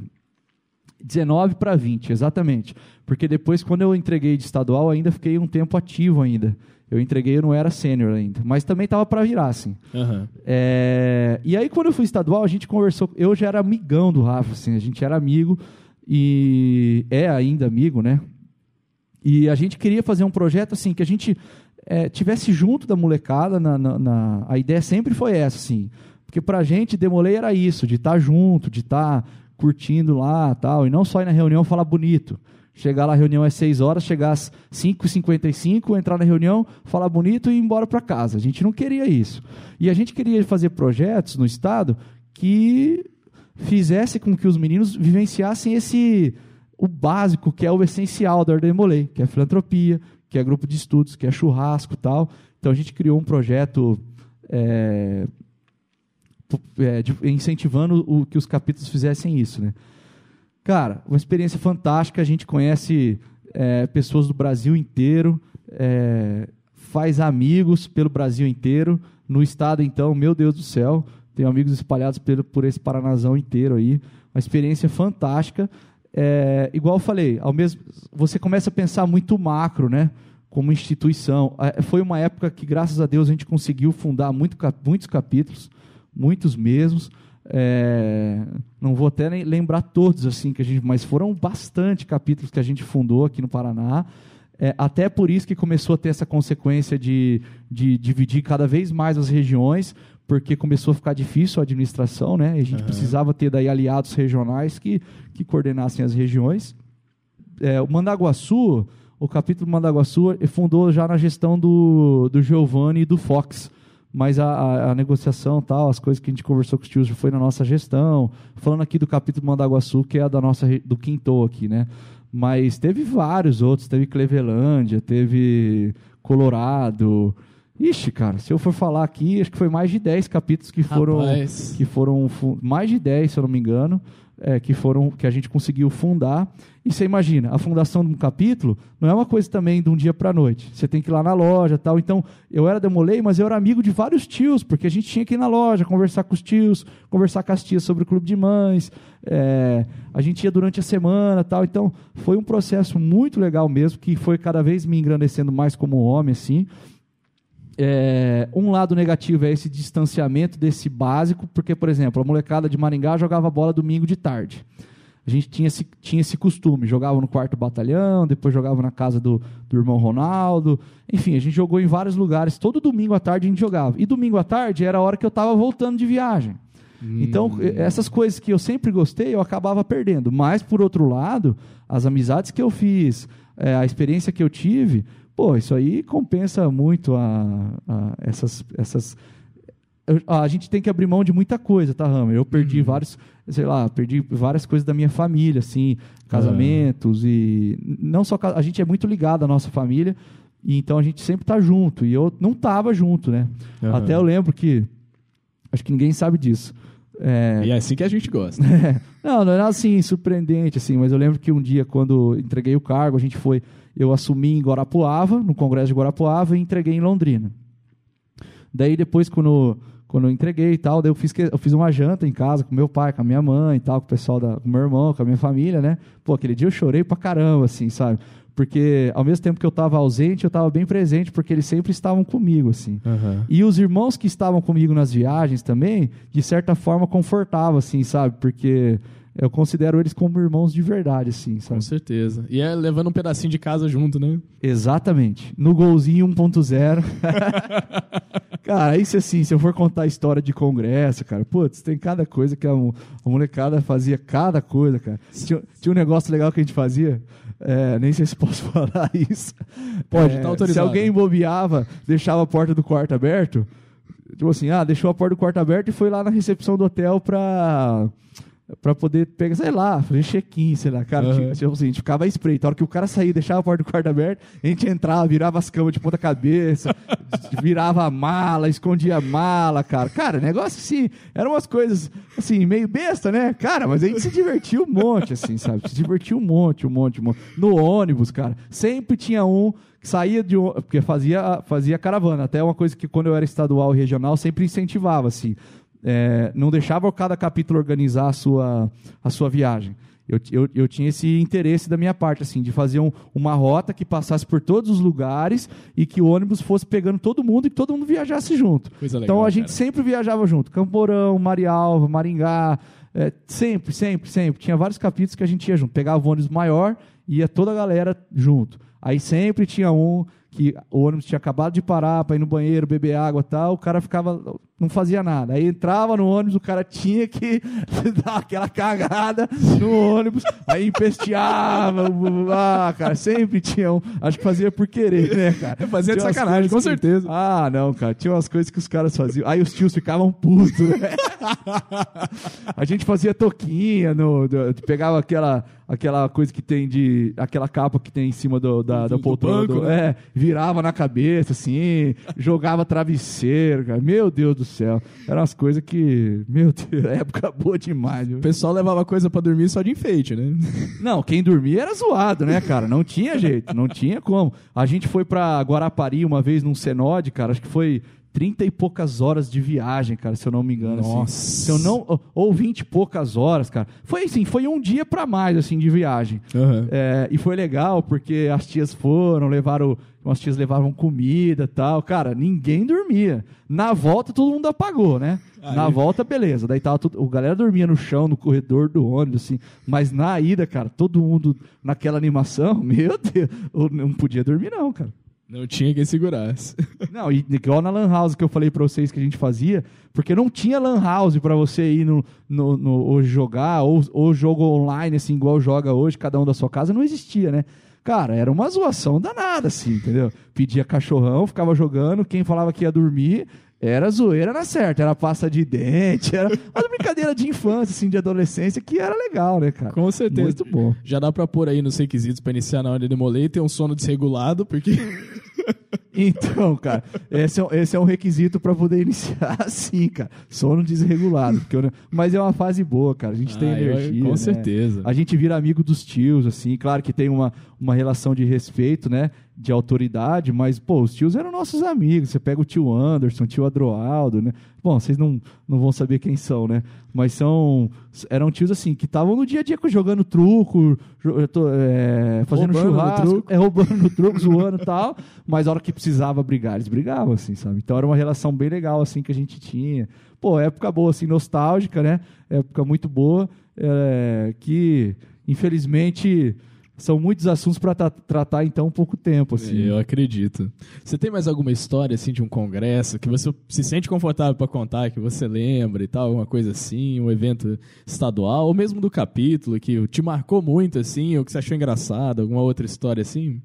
19 para 20, exatamente. Porque depois, quando eu entreguei de estadual, ainda fiquei um tempo ativo ainda. Eu entreguei, eu não era sênior ainda. Mas também estava para virar, assim. Uhum. É, e aí, quando eu fui estadual, a gente conversou. Eu já era amigão do Rafa, assim. A gente era amigo e é ainda amigo, né? E a gente queria fazer um projeto, assim, que a gente é, tivesse junto da molecada. Na, na, na, a ideia sempre foi essa, assim. Porque pra gente, Demolei era isso, de estar tá junto, de estar tá curtindo lá tal. E não só ir na reunião falar bonito. Chegar lá, a reunião é 6 horas, chegar às 5h55, entrar na reunião, falar bonito e ir embora para casa. A gente não queria isso. E a gente queria fazer projetos no Estado que fizesse com que os meninos vivenciassem esse o básico, que é o essencial da Ordem Demolei, que é filantropia, que é grupo de estudos, que é churrasco tal. Então a gente criou um projeto é, é, de, incentivando o, que os capítulos fizessem isso, né? Cara, uma experiência fantástica. A gente conhece é, pessoas do Brasil inteiro, é, faz amigos pelo Brasil inteiro. No estado, então, meu Deus do céu, tenho amigos espalhados pelo, por esse Paranazão inteiro aí. Uma experiência fantástica. É, igual eu falei, ao mesmo, você começa a pensar muito macro, né? Como instituição. É, foi uma época que, graças a Deus, a gente conseguiu fundar muito, muitos capítulos muitos mesmos. É, não vou até lembrar todos assim que a gente, mas foram bastante capítulos que a gente fundou aqui no Paraná. É, até por isso que começou a ter essa consequência de, de dividir cada vez mais as regiões, porque começou a ficar difícil a administração, né? E a gente Aham. precisava ter daí aliados regionais que, que coordenassem as regiões. É, o Mandaguaçu, o capítulo Mandaguaçu, fundou já na gestão do, do Giovanni e do Fox. Mas a, a, a negociação, tal, as coisas que a gente conversou com os tios foi na nossa gestão. Falando aqui do capítulo Mandaguaçu, que é a da nossa do Quinto aqui, né? Mas teve vários outros, teve Clevelândia, teve Colorado. Ixi, cara, se eu for falar aqui, acho que foi mais de 10 capítulos que foram Rapaz. que foram mais de 10, se eu não me engano, é, que foram que a gente conseguiu fundar. E você imagina, a fundação de um capítulo não é uma coisa também de um dia para a noite. Você tem que ir lá na loja, tal. Então, eu era demolei, mas eu era amigo de vários tios, porque a gente tinha que ir na loja, conversar com os tios, conversar com as tias sobre o clube de mães. é, a gente ia durante a semana, tal. Então, foi um processo muito legal mesmo, que foi cada vez me engrandecendo mais como homem, assim. É, um lado negativo é esse distanciamento desse básico, porque, por exemplo, a molecada de Maringá jogava bola domingo de tarde. A gente tinha esse, tinha esse costume, jogava no quarto batalhão, depois jogava na casa do, do irmão Ronaldo. Enfim, a gente jogou em vários lugares. Todo domingo à tarde a gente jogava. E domingo à tarde era a hora que eu estava voltando de viagem. Então, Hum. eh, essas coisas que eu sempre gostei, eu acabava perdendo. Mas, por outro lado, as amizades que eu fiz, eh, a experiência que eu tive, pô, isso aí compensa muito a, a essas. essas a gente tem que abrir mão de muita coisa, tá, Hammer? Eu perdi vários, sei lá, perdi várias coisas da minha família, assim, casamentos e não só a gente é muito ligado à nossa família e então a gente sempre tá junto e eu não tava junto, né? Aham. Até eu lembro que acho que ninguém sabe disso. É, E é assim que a gente gosta. não, não era assim surpreendente assim, mas eu lembro que um dia quando entreguei o cargo, a gente foi, eu assumi em Guarapuava, no Congresso de Guarapuava e entreguei em Londrina. Daí depois quando quando eu entreguei e tal, daí eu fiz eu fiz uma janta em casa com meu pai, com a minha mãe e tal, com o pessoal da com meu irmão, com a minha família, né? Pô, aquele dia eu chorei pra caramba assim, sabe? Porque ao mesmo tempo que eu estava ausente, eu estava bem presente porque eles sempre estavam comigo assim. Aham. E os irmãos que estavam comigo nas viagens também, de certa forma, confortava, assim, sabe? Porque eu considero eles como irmãos de verdade, assim, Com sabe? certeza. E é levando um pedacinho de casa junto, né? Exatamente. No golzinho 1.0. cara, isso assim, se eu for contar a história de congresso, cara, putz, tem cada coisa que a, a molecada fazia, cada coisa, cara. Tinha, tinha um negócio legal que a gente fazia, é, nem sei se posso falar isso. Pode, É, tá autorizado. Se alguém bobeava, deixava a porta do quarto aberto, tipo assim, ah, deixou a porta do quarto aberto e foi lá na recepção do hotel pra, pra poder pegar, sei lá, fazer check-in, sei lá, cara. Aham. Tipo, assim, a gente ficava à espreita. A hora que o cara saía, deixava a porta do quarto aberto, a gente entrava, virava as camas de ponta cabeça, virava a mala, escondia a mala, cara. Cara, negócio assim, eram umas coisas, assim, meio besta, né? Cara, mas a gente se divertiu um monte, assim, sabe? Se divertiu um monte, um monte, um monte. No ônibus, cara, sempre tinha um que saía de porque fazia, fazia caravana. Até uma coisa que quando eu era estadual e regional, sempre incentivava, assim. É, não deixava cada capítulo organizar a sua, a sua viagem. Eu, eu, eu tinha esse interesse da minha parte, assim, de fazer um- uma rota que passasse por todos os lugares e que o ônibus fosse pegando todo mundo e que todo mundo viajasse junto. Coisa legal, então a gente cara. sempre viajava junto. Camporão, Marialva, Maringá, é, sempre, sempre, sempre. Tinha vários capítulos que a gente ia junto. Pegava o ônibus maior e ia toda a galera junto. Aí sempre tinha um que o ônibus tinha acabado de parar para ir no banheiro, beber água e tal, o cara ficava, não fazia nada. Aí entrava no ônibus, o cara tinha que dar aquela cagada no ônibus, aí empesteava, ah, cara, sempre tinha um, acho que fazia por querer, né, cara? Fazia de Tinha umas sacanagem, com que- certeza. Ah, não, cara, tinha umas coisas que os caras faziam, aí os tios ficavam putos, né? A gente fazia toquinha, no, do- pegava aquela, aquela coisa que tem de. aquela capa que tem em cima do, da, Do- da do poltrona. banco, do- né? É, virava na cabeça, assim, jogava travesseiro, cara. Meu Deus do céu. Eram as coisas que. Meu Deus, época boa demais, viu? O pessoal levava coisa pra dormir só de enfeite, né? Não, quem dormia era zoado, né, cara? Não tinha jeito, não tinha como. A gente foi pra Guarapari uma vez num Senode, cara, acho que foi 30 e poucas horas de viagem, cara, se eu não me engano. assim. Nossa. Se eu não, ou- ou 20 e poucas horas, cara. Foi assim, foi um dia pra mais, assim, de viagem. Aham. É, e foi legal, porque as tias foram, levaram. Umas tias levavam comida e tal. Cara, ninguém dormia. Na volta, todo mundo apagou, né? Aí- Na volta, beleza. Daí tava tudo. O galera dormia no chão, no corredor do ônibus, assim. Mas na ida, cara, todo mundo naquela animação, meu Deus, eu não podia dormir, não, cara. Não tinha quem segurasse. Não, e igual na Lan House que eu falei pra vocês que a gente fazia, porque não tinha Lan House pra você ir no, no, no- hoje jogar, ou, ou jogo online, assim, igual joga hoje, cada um da sua casa, não existia, né? Cara, era uma zoação danada, assim, entendeu? Pedia cachorrão, ficava jogando, quem falava que ia dormir, era zoeira na certa, era pasta de dente, era uma brincadeira de infância, assim, de adolescência, que era legal, né, cara? Com certeza. Muito bom. Já dá pra pôr aí nos requisitos pra iniciar na hora de demolei ter um sono desregulado, porque. Então, cara, esse é, um- esse é um requisito pra poder iniciar assim, cara. Sono desregulado. eu não- mas é uma fase boa, cara. A gente tem Ah, eu- energia. Com né? certeza. A gente vira amigo dos tios, assim. Claro que tem uma, uma relação de respeito, né? De autoridade, mas, pô, os tios eram nossos amigos. Você pega o tio Anderson, o tio Adroaldo, né? Bom, vocês não, não vão saber quem são, né? Mas são. Eram tios, assim, que estavam no dia a dia jogando truco, tô, é, fazendo Roubando churrasco, truco. é, roubando truco, zoando e tal. Mas a hora que precisava brigar, eles brigavam, assim, sabe? Então era uma relação bem legal, assim, que a gente tinha. Pô, época boa, assim, nostálgica, né? Época muito boa, é, que, infelizmente, são muitos assuntos para tratar em tão pouco tempo, assim. Eu acredito. Você tem mais alguma história assim de um congresso que você se sente confortável pra contar, que você lembra e tal, alguma coisa assim, um evento estadual, ou mesmo do capítulo que te marcou muito assim, ou que você achou engraçado, alguma outra história assim?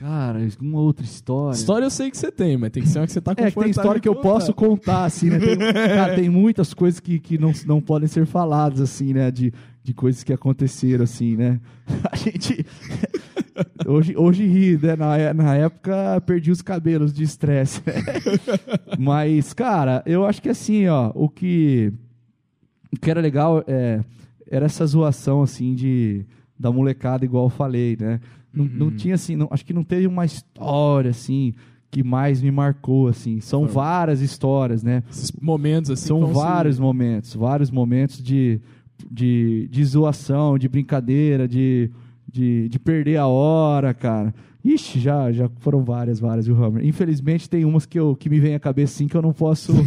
Cara, uma outra história. História eu sei que você tem, mas tem que ser uma que você tá É, que confortável. tem história que eu posso contar, assim, né? Tem, cara, tem muitas coisas que, que não, não podem ser faladas, assim, né? De, de coisas que aconteceram, assim, né? A gente. Hoje, hoje ri, né? Na, é- na época perdi os cabelos de estresse. né? Mas, cara, eu acho que assim, ó, o que, o que era legal é, era essa zoação, assim, de, da molecada, igual eu falei, né? Não, não tinha, assim, não- acho que não teve uma história, assim, que mais me marcou, assim. São Foi. várias histórias, né? Esses momentos assim. São vários momentos, vários momentos de, de, de zoação, de brincadeira, de, de, de perder a hora, cara. Ixi, já, já foram várias, várias, viu, Hammer? Infelizmente tem umas que, eu, que me vem à cabeça assim que eu não posso.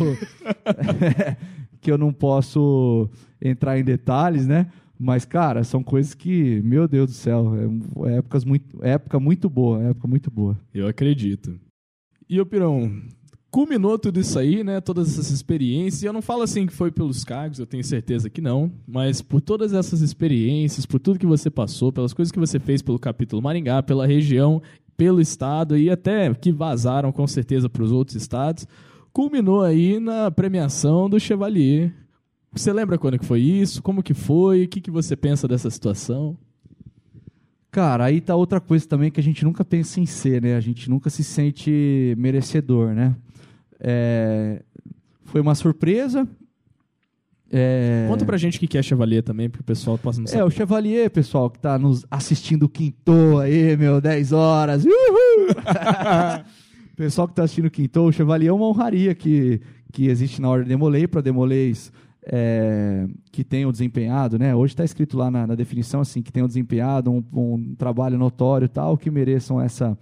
que eu não posso entrar em detalhes, né? Mas, cara, são coisas que, meu Deus do céu, é, épocas muito, época muito boa, época muito boa. Eu acredito. E o Pirão, culminou tudo isso aí, né? Todas essas experiências. E eu não falo assim que foi pelos cargos, eu tenho certeza que não. Mas por todas essas experiências, por tudo que você passou, pelas coisas que você fez pelo capítulo Maringá, pela região, pelo estado e até que vazaram com certeza para os outros estados, culminou aí na premiação do Chevalier. Você lembra quando que foi isso? Como que foi? O que, que você pensa dessa situação? Cara, aí tá outra coisa também que a gente nunca pensa em ser, né? A gente nunca se sente merecedor, né? É, Foi uma surpresa. É... Conta pra gente o que é Chevalier também, porque o pessoal possa não É, saber. o Chevalier, pessoal, que tá nos assistindo o Quintou aí, meu, 10 horas. Uhul! pessoal que tá assistindo o Quintou, o Chevalier é uma honraria que, que existe na Ordem Demolei para Demolês é, que tenham desempenhado, né? Hoje está escrito lá na, na definição assim, que tenham desempenhado um, um trabalho notório e tal, que mereçam essa,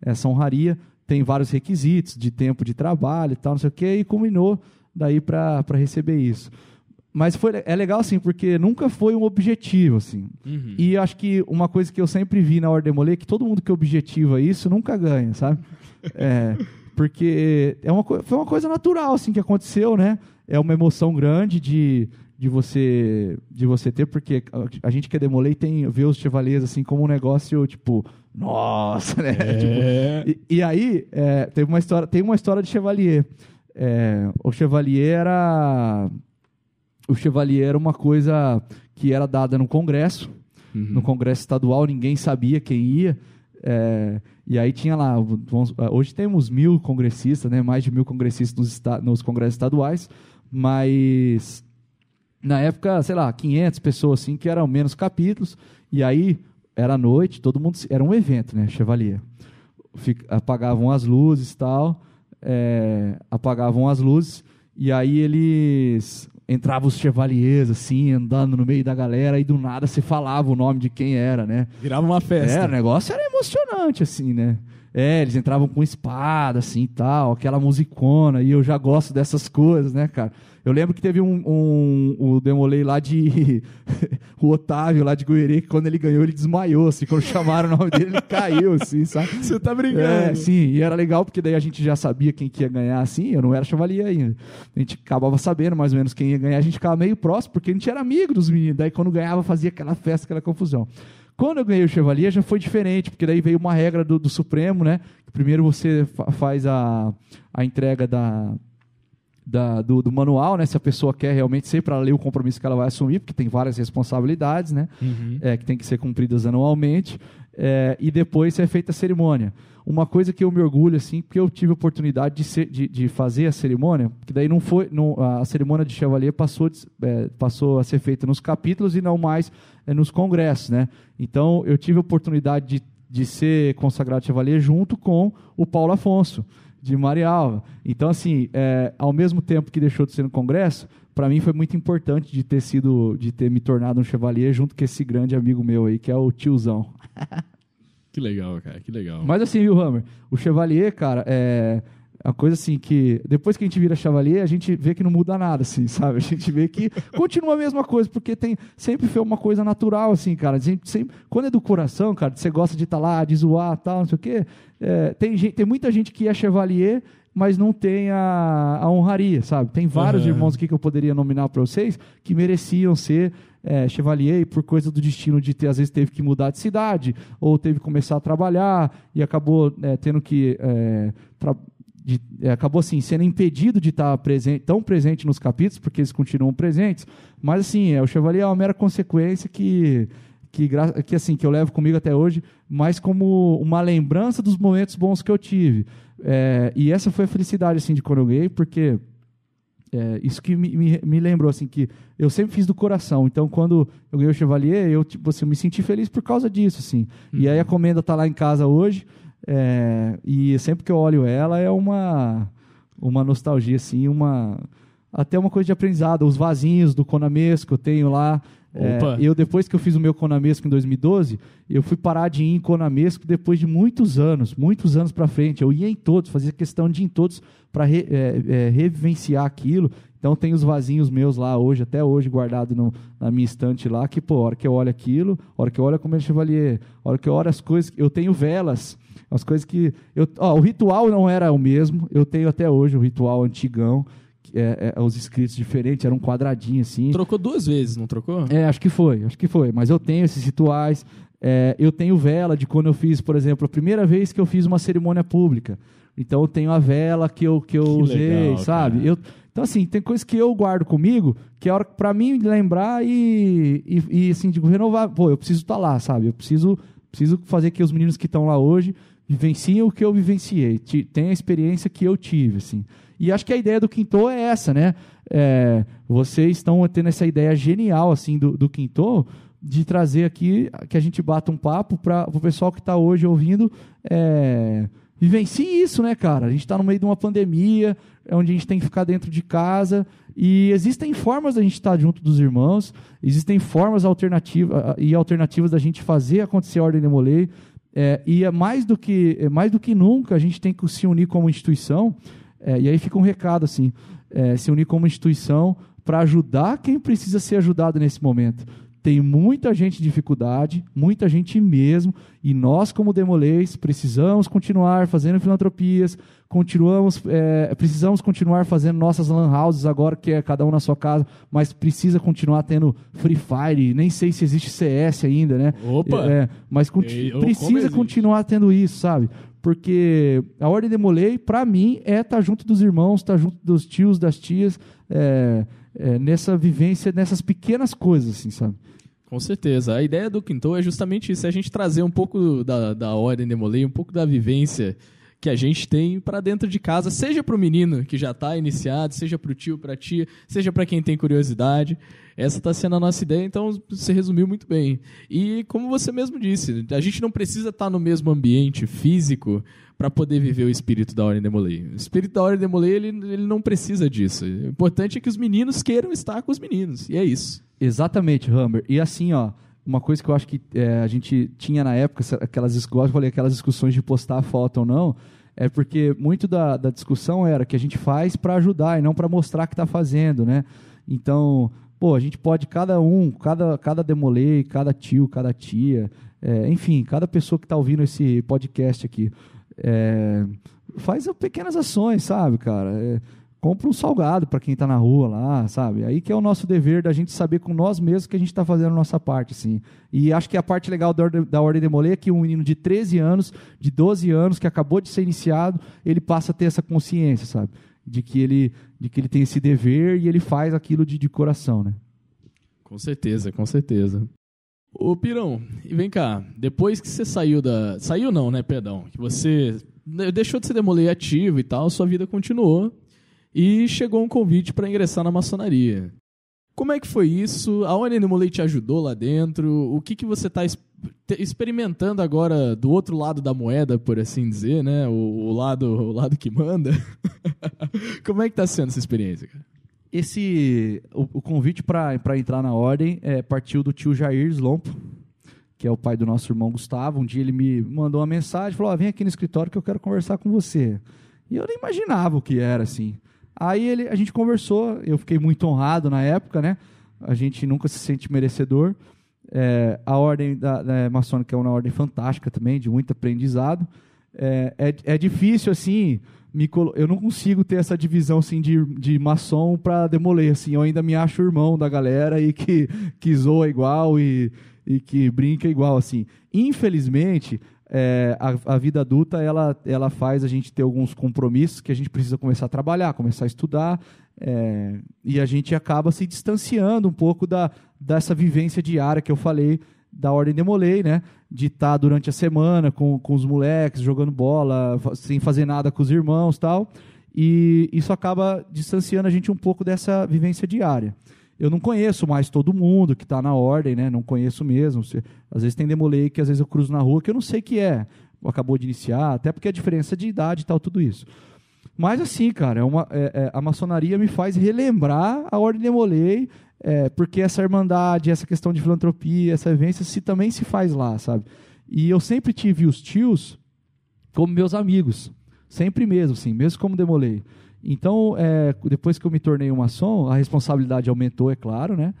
essa honraria. Tem vários requisitos de tempo de trabalho e tal, não sei o quê, e culminou daí para receber isso. Mas foi, é legal, assim, porque nunca foi um objetivo, assim. Uhum. E acho que uma coisa que eu sempre vi na Ordem Demolê é que todo mundo que objetiva isso nunca ganha, sabe? É, porque é uma, foi uma coisa natural, assim, que aconteceu, né? É uma emoção grande de, de, você, de você ter, porque a, a gente que é Demolei tem, vê os Chevaliers, assim, como um negócio, tipo, nossa, né? Tipo, É. e, e aí, é, teve uma história, tem uma história de Chevalier. É, o Chevalier era. O Chevalier era uma coisa que era dada no Congresso, Uhum. no Congresso Estadual, ninguém sabia quem ia. é, e aí tinha lá, hoje temos mil congressistas, né, mais de mil congressistas nos, nos congressos estaduais, mas na época, sei lá, 500 pessoas assim, que eram menos capítulos, e aí era noite, todo mundo, era um evento, né, Chevalier. Fic- apagavam as luzes e tal, é, apagavam as luzes e aí eles entravam os chevaliers, assim, andando no meio da galera, e do nada se falava o nome de quem era, né? Virava uma festa. É, o negócio era emocionante, assim, né? É, eles entravam com espada, assim e tal, aquela musicona, e eu já gosto dessas coisas, né, cara? Eu lembro que teve um, um, um Demolei lá de. o Otávio lá de Goiânia, que quando ele ganhou, ele desmaiou, assim, quando chamaram o nome dele, ele caiu, assim, sabe? Você tá brincando. É, sim, e era legal porque daí a gente já sabia quem que ia ganhar, assim, eu não era chevalier ainda. A gente acabava sabendo mais ou menos quem ia ganhar, a gente ficava meio próximo, porque a gente era amigo dos meninos, daí quando ganhava fazia aquela festa, aquela confusão. Quando eu ganhei o Chevalier já foi diferente, porque daí veio uma regra do, do Supremo, né? Primeiro você fa faz a, a entrega da, da, do, do, manual, né? Se a pessoa quer realmente ser para ler o compromisso que ela vai assumir, porque tem várias responsabilidades, né? Uhum. É, que tem que ser cumpridas anualmente. É, e depois é feita a cerimônia. Uma coisa que eu me orgulho, assim, porque eu tive a oportunidade de, ser, de, de fazer a cerimônia, que daí não foi, não, a cerimônia de Chevalier passou, de, é, passou a ser feita nos capítulos e não mais é, nos congressos, né? Então, eu tive a oportunidade de, de ser consagrado Chevalier junto com o Paulo Afonso, de Marialva. Então, assim, é, ao mesmo tempo que deixou de ser no congresso, para mim foi muito importante de ter sido, de ter me tornado um chevalier junto com esse grande amigo meu aí, que é o tiozão. Que legal, cara, que legal. Mas assim, viu, Hammer? O Chevalier, cara, é a coisa assim que depois que a gente vira Chevalier, a gente vê que não muda nada, assim, sabe? A gente vê que continua a mesma coisa, porque tem sempre foi uma coisa natural, assim, cara. Sempre, sempre, quando é do coração, cara, você gosta de estar tá lá, de zoar, tal, não sei o quê. É, tem, gente, tem muita gente que é Chevalier mas não tem a, a honraria, sabe? Tem vários uhum. irmãos aqui que eu poderia nominar para vocês que mereciam ser é, chevalier por coisa do destino de ter, às vezes teve que mudar de cidade ou teve que começar a trabalhar e acabou é, tendo que é, de, é, acabou assim sendo impedido de estar presente, tão presente nos capítulos porque eles continuam presentes. Mas assim é, o chevalier é uma mera consequência que que, que assim que eu levo comigo até hoje mas como uma lembrança dos momentos bons que eu tive. É, e essa foi a felicidade assim de quando eu ganhei porque é, isso que me, me, me, lembrou, assim, que eu sempre fiz do coração. Então, quando eu ganhei o Chevalier, eu, tipo assim, eu me senti feliz por causa disso, assim. Uhum. E aí a uhum. comenda está lá em casa hoje, é, e sempre que eu olho ela, é uma, uma nostalgia, assim, uma... Até uma coisa de aprendizado. Os vasinhos do Conamesco eu tenho lá. É, eu, depois que eu fiz o meu Conamesco em 2012, eu fui parar de ir em Conamesco depois de muitos anos, muitos anos para frente. Eu ia em todos, fazia questão de ir em todos para re, é, é, revivenciar aquilo. Então tem os vasinhos meus lá hoje, até hoje, guardado no, na minha estante lá, que, pô, a hora que eu olho aquilo, a hora que eu olho como é Chevalier, a hora que eu olho as coisas, eu tenho velas, as coisas que. Eu, ó, o ritual não era o mesmo, eu tenho até hoje o ritual antigão é, é, os escritos diferentes, era um quadradinho assim. Trocou duas vezes, não trocou? É, acho que foi, acho que foi. Mas eu tenho esses rituais. É, eu tenho vela de quando eu fiz, por exemplo, a primeira vez que eu fiz uma cerimônia pública. Então eu tenho a vela que eu, que eu que usei, legal, sabe? Eu, então, assim, tem coisas que eu guardo comigo, que é hora para mim lembrar e, e, e, assim, digo, renovar. Pô, eu preciso estar tá lá, sabe? Eu preciso, preciso fazer que os meninos que estão lá hoje vivenciem o que eu vivenciei, tenham a experiência que eu tive, assim. E acho que a ideia do Quinto é essa, né? É, vocês estão tendo essa ideia genial assim do, do Quinto de trazer aqui que a gente bata um papo para o pessoal que está hoje ouvindo é, vivencie isso, né, cara? A gente está no meio de uma pandemia, é onde a gente tem que ficar dentro de casa e existem formas da gente estar tá junto dos irmãos, existem formas alternativas e alternativas da gente fazer acontecer a ordem de Molay. É, e é mais do que é mais do que nunca a gente tem que se unir como instituição é, e aí fica um recado assim: é, se unir como instituição para ajudar quem precisa ser ajudado nesse momento. Tem muita gente em dificuldade, muita gente mesmo, e nós, como Demolês, precisamos continuar fazendo filantropias, continuamos, é, precisamos continuar fazendo nossas lan houses agora, que é cada um na sua casa, mas precisa continuar tendo Free Fire, nem sei se existe CS ainda, né? Opa! É, mas Ei, precisa continuar tendo isso, sabe? Porque a ordem de Molei, para mim, é estar tá junto dos irmãos, estar tá junto dos tios, das tias, é, é, nessa vivência, nessas pequenas coisas, assim, sabe? Com certeza. A ideia do Quinto é justamente isso, é a gente trazer um pouco da, da ordem de Molei, um pouco da vivência que a gente tem para dentro de casa, seja para o menino que já está iniciado, seja para o tio, para a tia, seja para quem tem curiosidade. Essa está sendo a nossa ideia, então você resumiu muito bem. E como você mesmo disse, a gente não precisa estar tá no mesmo ambiente físico para poder viver o espírito da Ordem Demolei. O espírito da Ordem Demolei, ele, ele não precisa disso. O importante é que os meninos queiram estar com os meninos, e é isso. Exatamente, Hammer. E assim, ó, uma coisa que eu acho que é, a gente tinha na época, aquelas, eu falei, aquelas discussões de postar foto ou não, é porque muito da, da discussão era que a gente faz para ajudar e não para mostrar que está fazendo, né? Então, pô, a gente pode, cada um, cada, cada demolei, cada tio, cada tia, é, enfim, cada pessoa que está ouvindo esse podcast aqui, é, faz pequenas ações, sabe, cara? É, compra um salgado para quem está na rua lá, sabe? Aí que é o nosso dever da gente saber com nós mesmos que a gente está fazendo a nossa parte, sim. E acho que a parte legal da Ordem, da Ordem Demolê é que um menino de 13 anos, de 12 anos, que acabou de ser iniciado, ele passa a ter essa consciência, sabe? De que ele, de que ele tem esse dever e ele faz aquilo de, de coração, né? Com certeza, com certeza. Ô Pirão, e vem cá, depois que você saiu da. Saiu não, né, perdão. Que você deixou de ser demolei ativo e tal, sua vida continuou e chegou um convite para ingressar na maçonaria. Como é que foi isso? A ONN Demolei te ajudou lá dentro? O que, que você está experimentando agora do outro lado da moeda, por assim dizer, né? O, o lado, o lado que manda. Como é que está sendo essa experiência, cara? Esse, o, o convite para entrar na ordem é, partiu do tio Jair Slompo, que é o pai do nosso irmão Gustavo. Um dia ele me mandou uma mensagem, falou: ah, vem aqui no escritório que eu quero conversar com você. E eu nem imaginava o que era, assim. Aí ele, a gente conversou, eu fiquei muito honrado na época, né? A gente nunca se sente merecedor. É, a ordem da, da maçônica é uma ordem fantástica também, de muito aprendizado. É, é, é difícil, assim, me, eu não consigo ter essa divisão assim, de, de maçom para demoler. Assim, eu ainda me acho irmão da galera e que, que zoa igual e, e que brinca igual. assim. Infelizmente, é, a, a, vida adulta ela, ela faz a gente ter alguns compromissos que a gente precisa começar a trabalhar, começar a estudar, é, e a gente acaba se distanciando um pouco da, dessa vivência diária que eu falei da Ordem Demolei, né? De estar tá durante a semana com, com os moleques, jogando bola, sem fazer nada com os irmãos tal. E isso acaba distanciando a gente um pouco dessa vivência diária eu não conheço mais todo mundo que está na ordem, né? Não conheço mesmo. Às vezes tem demolei que às vezes eu cruzo na rua que eu não sei que é. Acabou de iniciar, até porque a diferença de idade e tal, tudo isso. Mas assim, cara, é uma, é, é, a maçonaria me faz relembrar a ordem demolei, é, porque essa irmandade, essa questão de filantropia, essa vivência se também se faz lá, sabe? E eu sempre tive os tios como meus amigos, sempre mesmo, assim, mesmo como demolei. Então, é, depois que eu me tornei um maçom, a responsabilidade aumentou, é claro, né?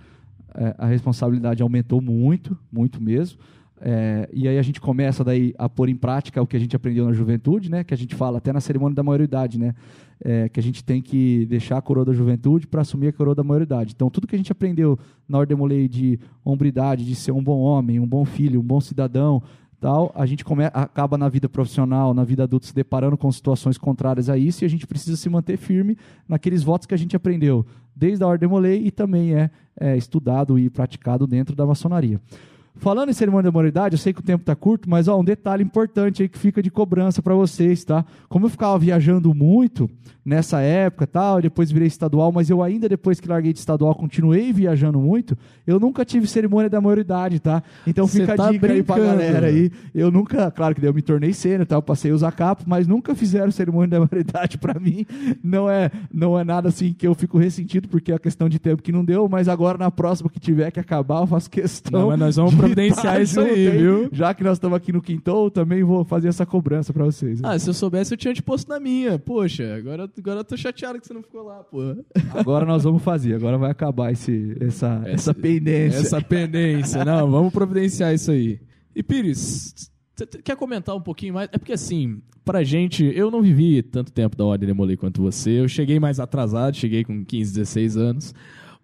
É, a responsabilidade aumentou muito, muito mesmo. É, e aí a gente começa daí a pôr em prática o que a gente aprendeu na juventude, né? Que a gente fala até na cerimônia da maioridade, né? É, que a gente tem que deixar a coroa da juventude para assumir a coroa da maioridade. Então, tudo que a gente aprendeu na Ordem de hombridade, de ser um bom homem, um bom filho, um bom cidadão, tal, a gente come, acaba na vida profissional, na vida adulta, se deparando com situações contrárias a isso e a gente precisa se manter firme naqueles votos que a gente aprendeu desde a Ordem Molei e também é, é estudado e praticado dentro da maçonaria. Falando em cerimônia da maioridade, eu sei que o tempo está curto, mas ó, um detalhe importante aí que fica de cobrança para vocês, tá? Como eu ficava viajando muito nessa época tal, depois virei estadual, mas eu ainda depois que larguei de estadual continuei viajando muito, eu nunca tive cerimônia da maioridade, tá? Então Cê fica tá a dica brincando. aí pra galera aí. Eu nunca, claro que eu me tornei sênior, tal, passei os acapos, mas nunca fizeram cerimônia da maioridade para mim. Não é, não é nada assim que eu fico ressentido porque é a questão de tempo que não deu, mas agora na próxima que tiver que acabar, eu faço questão. Não, mas nós vamos providenciar isso aí, viu? Já que nós estamos aqui no Quintou, também vou fazer essa cobrança para vocês. Ah, se eu soubesse, eu tinha te posto na minha. Poxa, agora, agora eu tô chateado que você não ficou lá, pô. Agora nós vamos fazer, agora vai acabar esse, essa, essa, essa pendência. Essa pendência, não, vamos providenciar isso aí. E Pires, você quer comentar um pouquinho mais? É porque assim, pra gente, eu não vivi tanto tempo da Ordem Demolei quanto você. Eu cheguei mais atrasado, cheguei com 15, 16 anos.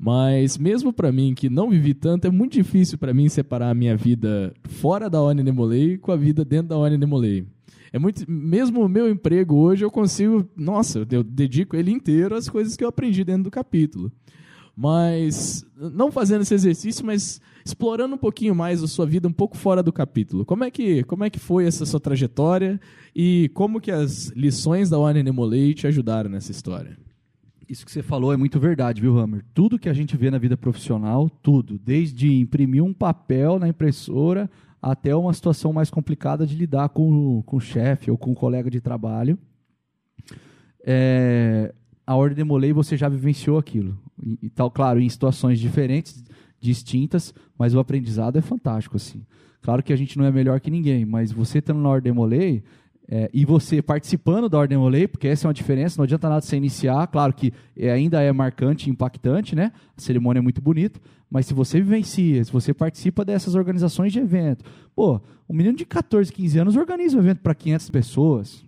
Mas mesmo para mim que não vivi tanto, é muito difícil para mim separar a minha vida fora da Ordem Demolei com a vida dentro da Ordem Demolei. É muito, mesmo o meu emprego hoje eu consigo, nossa, eu dedico ele inteiro às coisas que eu aprendi dentro do capítulo. mas não fazendo esse exercício, mas explorando um pouquinho mais a sua vida um pouco fora do capítulo. Como é que, como é que foi essa sua trajetória e como que as lições da Warner Emolate te ajudaram nessa história? Isso que você falou é muito verdade, viu, Hammer? Tudo que a gente vê na vida profissional, tudo, desde imprimir um papel na impressora até uma situação mais complicada de lidar com, com o chefe ou com o colega de trabalho. É, a ordem de Molay você já vivenciou aquilo. E, e tal, claro, em situações diferentes, distintas, mas o aprendizado é fantástico assim. Claro que a gente não é melhor que ninguém, mas você estando na ordem de Molay, é, e você participando da Ordem Olay, porque essa é uma diferença, não adianta nada você iniciar, claro que é, ainda é marcante, impactante, né? A cerimônia é muito bonita, mas se você vivencia, se você participa dessas organizações de evento, pô, um menino de 14, 15 anos organiza um evento para 500 pessoas,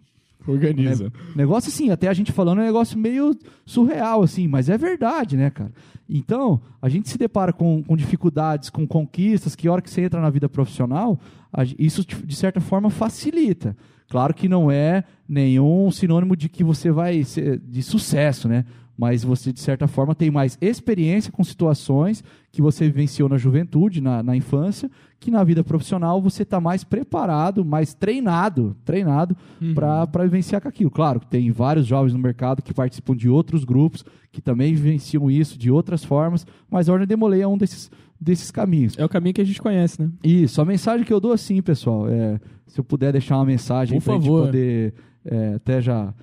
Organiza. né? Negócio assim, até a gente falando é um negócio meio surreal, assim, mas é verdade, né, cara? Então, a gente se depara com, com dificuldades, com conquistas, que a hora que você entra na vida profissional, a, isso de certa forma facilita. Claro que não é nenhum sinônimo de que você vai ser de sucesso, né? Mas você, de certa forma, tem mais experiência com situações que você vivenciou na juventude, na, na infância, que na vida profissional você está mais preparado, mais treinado, treinado uhum. para vivenciar com aquilo. Claro que tem vários jovens no mercado que participam de outros grupos, que também vivenciam isso de outras formas, mas a Ordem Demolei é um desses, desses caminhos. É o caminho que a gente conhece, né? Isso. A mensagem que eu dou assim, pessoal, é, se eu puder deixar uma mensagem para gente poder é, até já,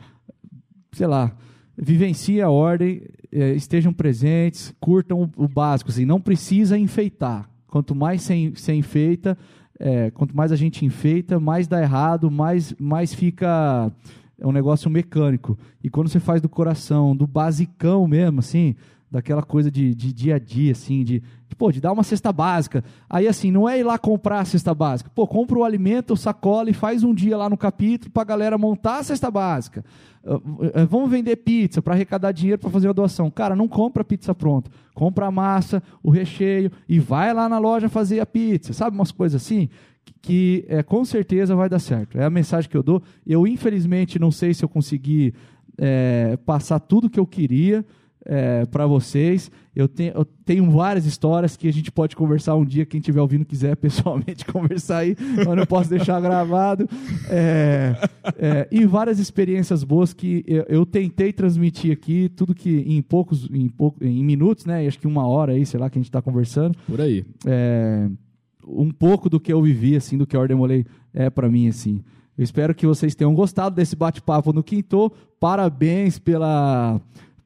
sei lá, vivencie a ordem, é, estejam presentes, curtam o, o, básico, assim, não precisa enfeitar. Quanto mais você enfeita, é, quanto mais a gente enfeita, mais dá errado, mais, mais fica é um negócio mecânico. E quando você faz do coração, do basicão mesmo, assim, daquela coisa de, de dia a dia, assim, de, de, pô, de dar uma cesta básica. Aí, assim, não é ir lá comprar a cesta básica. Pô, compra o alimento, sacola e faz um dia lá no capítulo para a galera montar a cesta básica. Uh, uh, vamos vender pizza para arrecadar dinheiro para fazer a doação. Cara, não compra pizza pronta. Compra a massa, o recheio e vai lá na loja fazer a pizza. Sabe umas coisas assim? Que, que é, com certeza vai dar certo. É a mensagem que eu dou. Eu, infelizmente, não sei se eu consegui é, passar tudo que eu queria é, para vocês. Eu tenho, eu tenho várias histórias que a gente pode conversar um dia. Quem estiver ouvindo quiser pessoalmente conversar aí, eu não posso deixar gravado. É, é, e várias experiências boas que eu, eu, tentei transmitir aqui, tudo que em poucos, em, pouco, em minutos, né? Acho que uma hora aí, sei lá, que a gente está conversando. Por aí. É, um pouco do que eu vivi, assim, do que a Ordem Molei é para mim, assim. Eu espero que vocês tenham gostado desse bate-papo no Quinto. Parabéns pela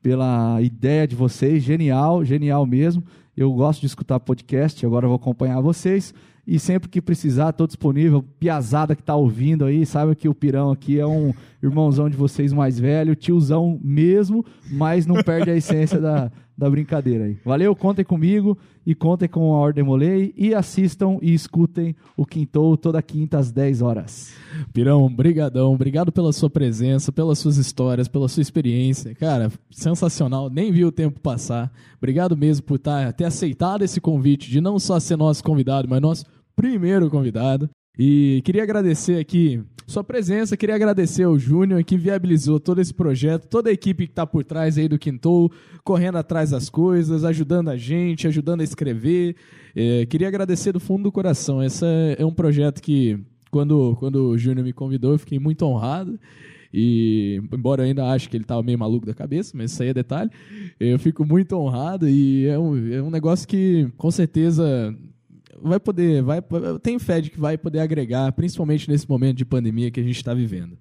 pela ideia de vocês, genial, genial mesmo. Eu gosto de escutar podcast, agora vou acompanhar vocês. E sempre que precisar, estou disponível. Piazada que está ouvindo aí, sabe que o Pirão aqui é um irmãozão de vocês mais velho, tiozão mesmo, mas não perde a essência da, da brincadeira aí. Valeu, contem comigo e contem com a Ordem Molei e assistam e escutem o Quintou toda quinta às 10 horas. Pirão, brigadão, obrigado pela sua presença, pelas suas histórias, pela sua experiência. Cara, sensacional, nem vi o tempo passar. Obrigado mesmo por tá, ter aceitado esse convite de não só ser nosso convidado, mas nosso primeiro convidado. E queria agradecer aqui sua presença, queria agradecer ao Júnior que viabilizou todo esse projeto, toda a equipe que está por trás aí do Quintou, correndo atrás das coisas, ajudando a gente, ajudando a escrever. É, queria agradecer do fundo do coração. Esse é um projeto que, quando, quando o Júnior me convidou, eu fiquei muito honrado. E, embora eu ainda ache que ele estava meio maluco da cabeça, mas isso aí é detalhe, eu fico muito honrado e é um, é um negócio que, com certeza, vai poder, vai, eu tenho fé de que vai poder agregar, principalmente nesse momento de pandemia que a gente está vivendo.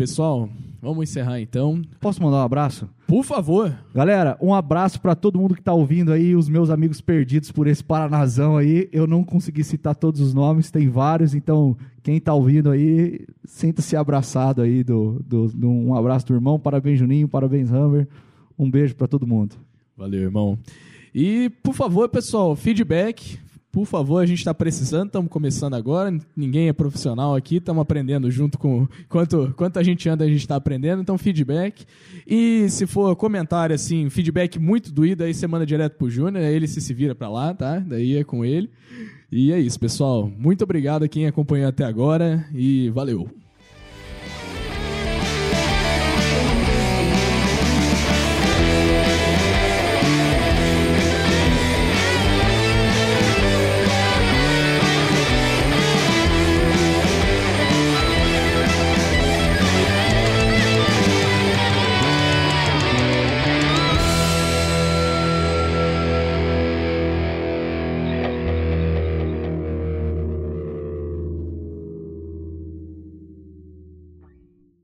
Pessoal, vamos encerrar então. Posso mandar um abraço? Por favor. Galera, um abraço para todo mundo que está ouvindo aí, os meus amigos perdidos por esse Paranazão aí. Eu não consegui citar todos os nomes, tem vários, então quem está ouvindo aí, sinta-se abraçado aí. Do, do, do, um abraço do irmão, parabéns Juninho, parabéns Hammer. Um beijo para todo mundo. Valeu, irmão. E, por favor, pessoal, feedback, por favor, a gente está precisando, estamos começando agora, ninguém é profissional aqui, estamos aprendendo junto com. Quanto, quanto a gente anda, a gente está aprendendo, então feedback. E se for comentário assim, feedback muito doído, aí você manda direto pro Júnior, ele se, se vira para lá, tá? Daí é com ele. E é isso, pessoal. Muito obrigado a quem acompanhou até agora e valeu.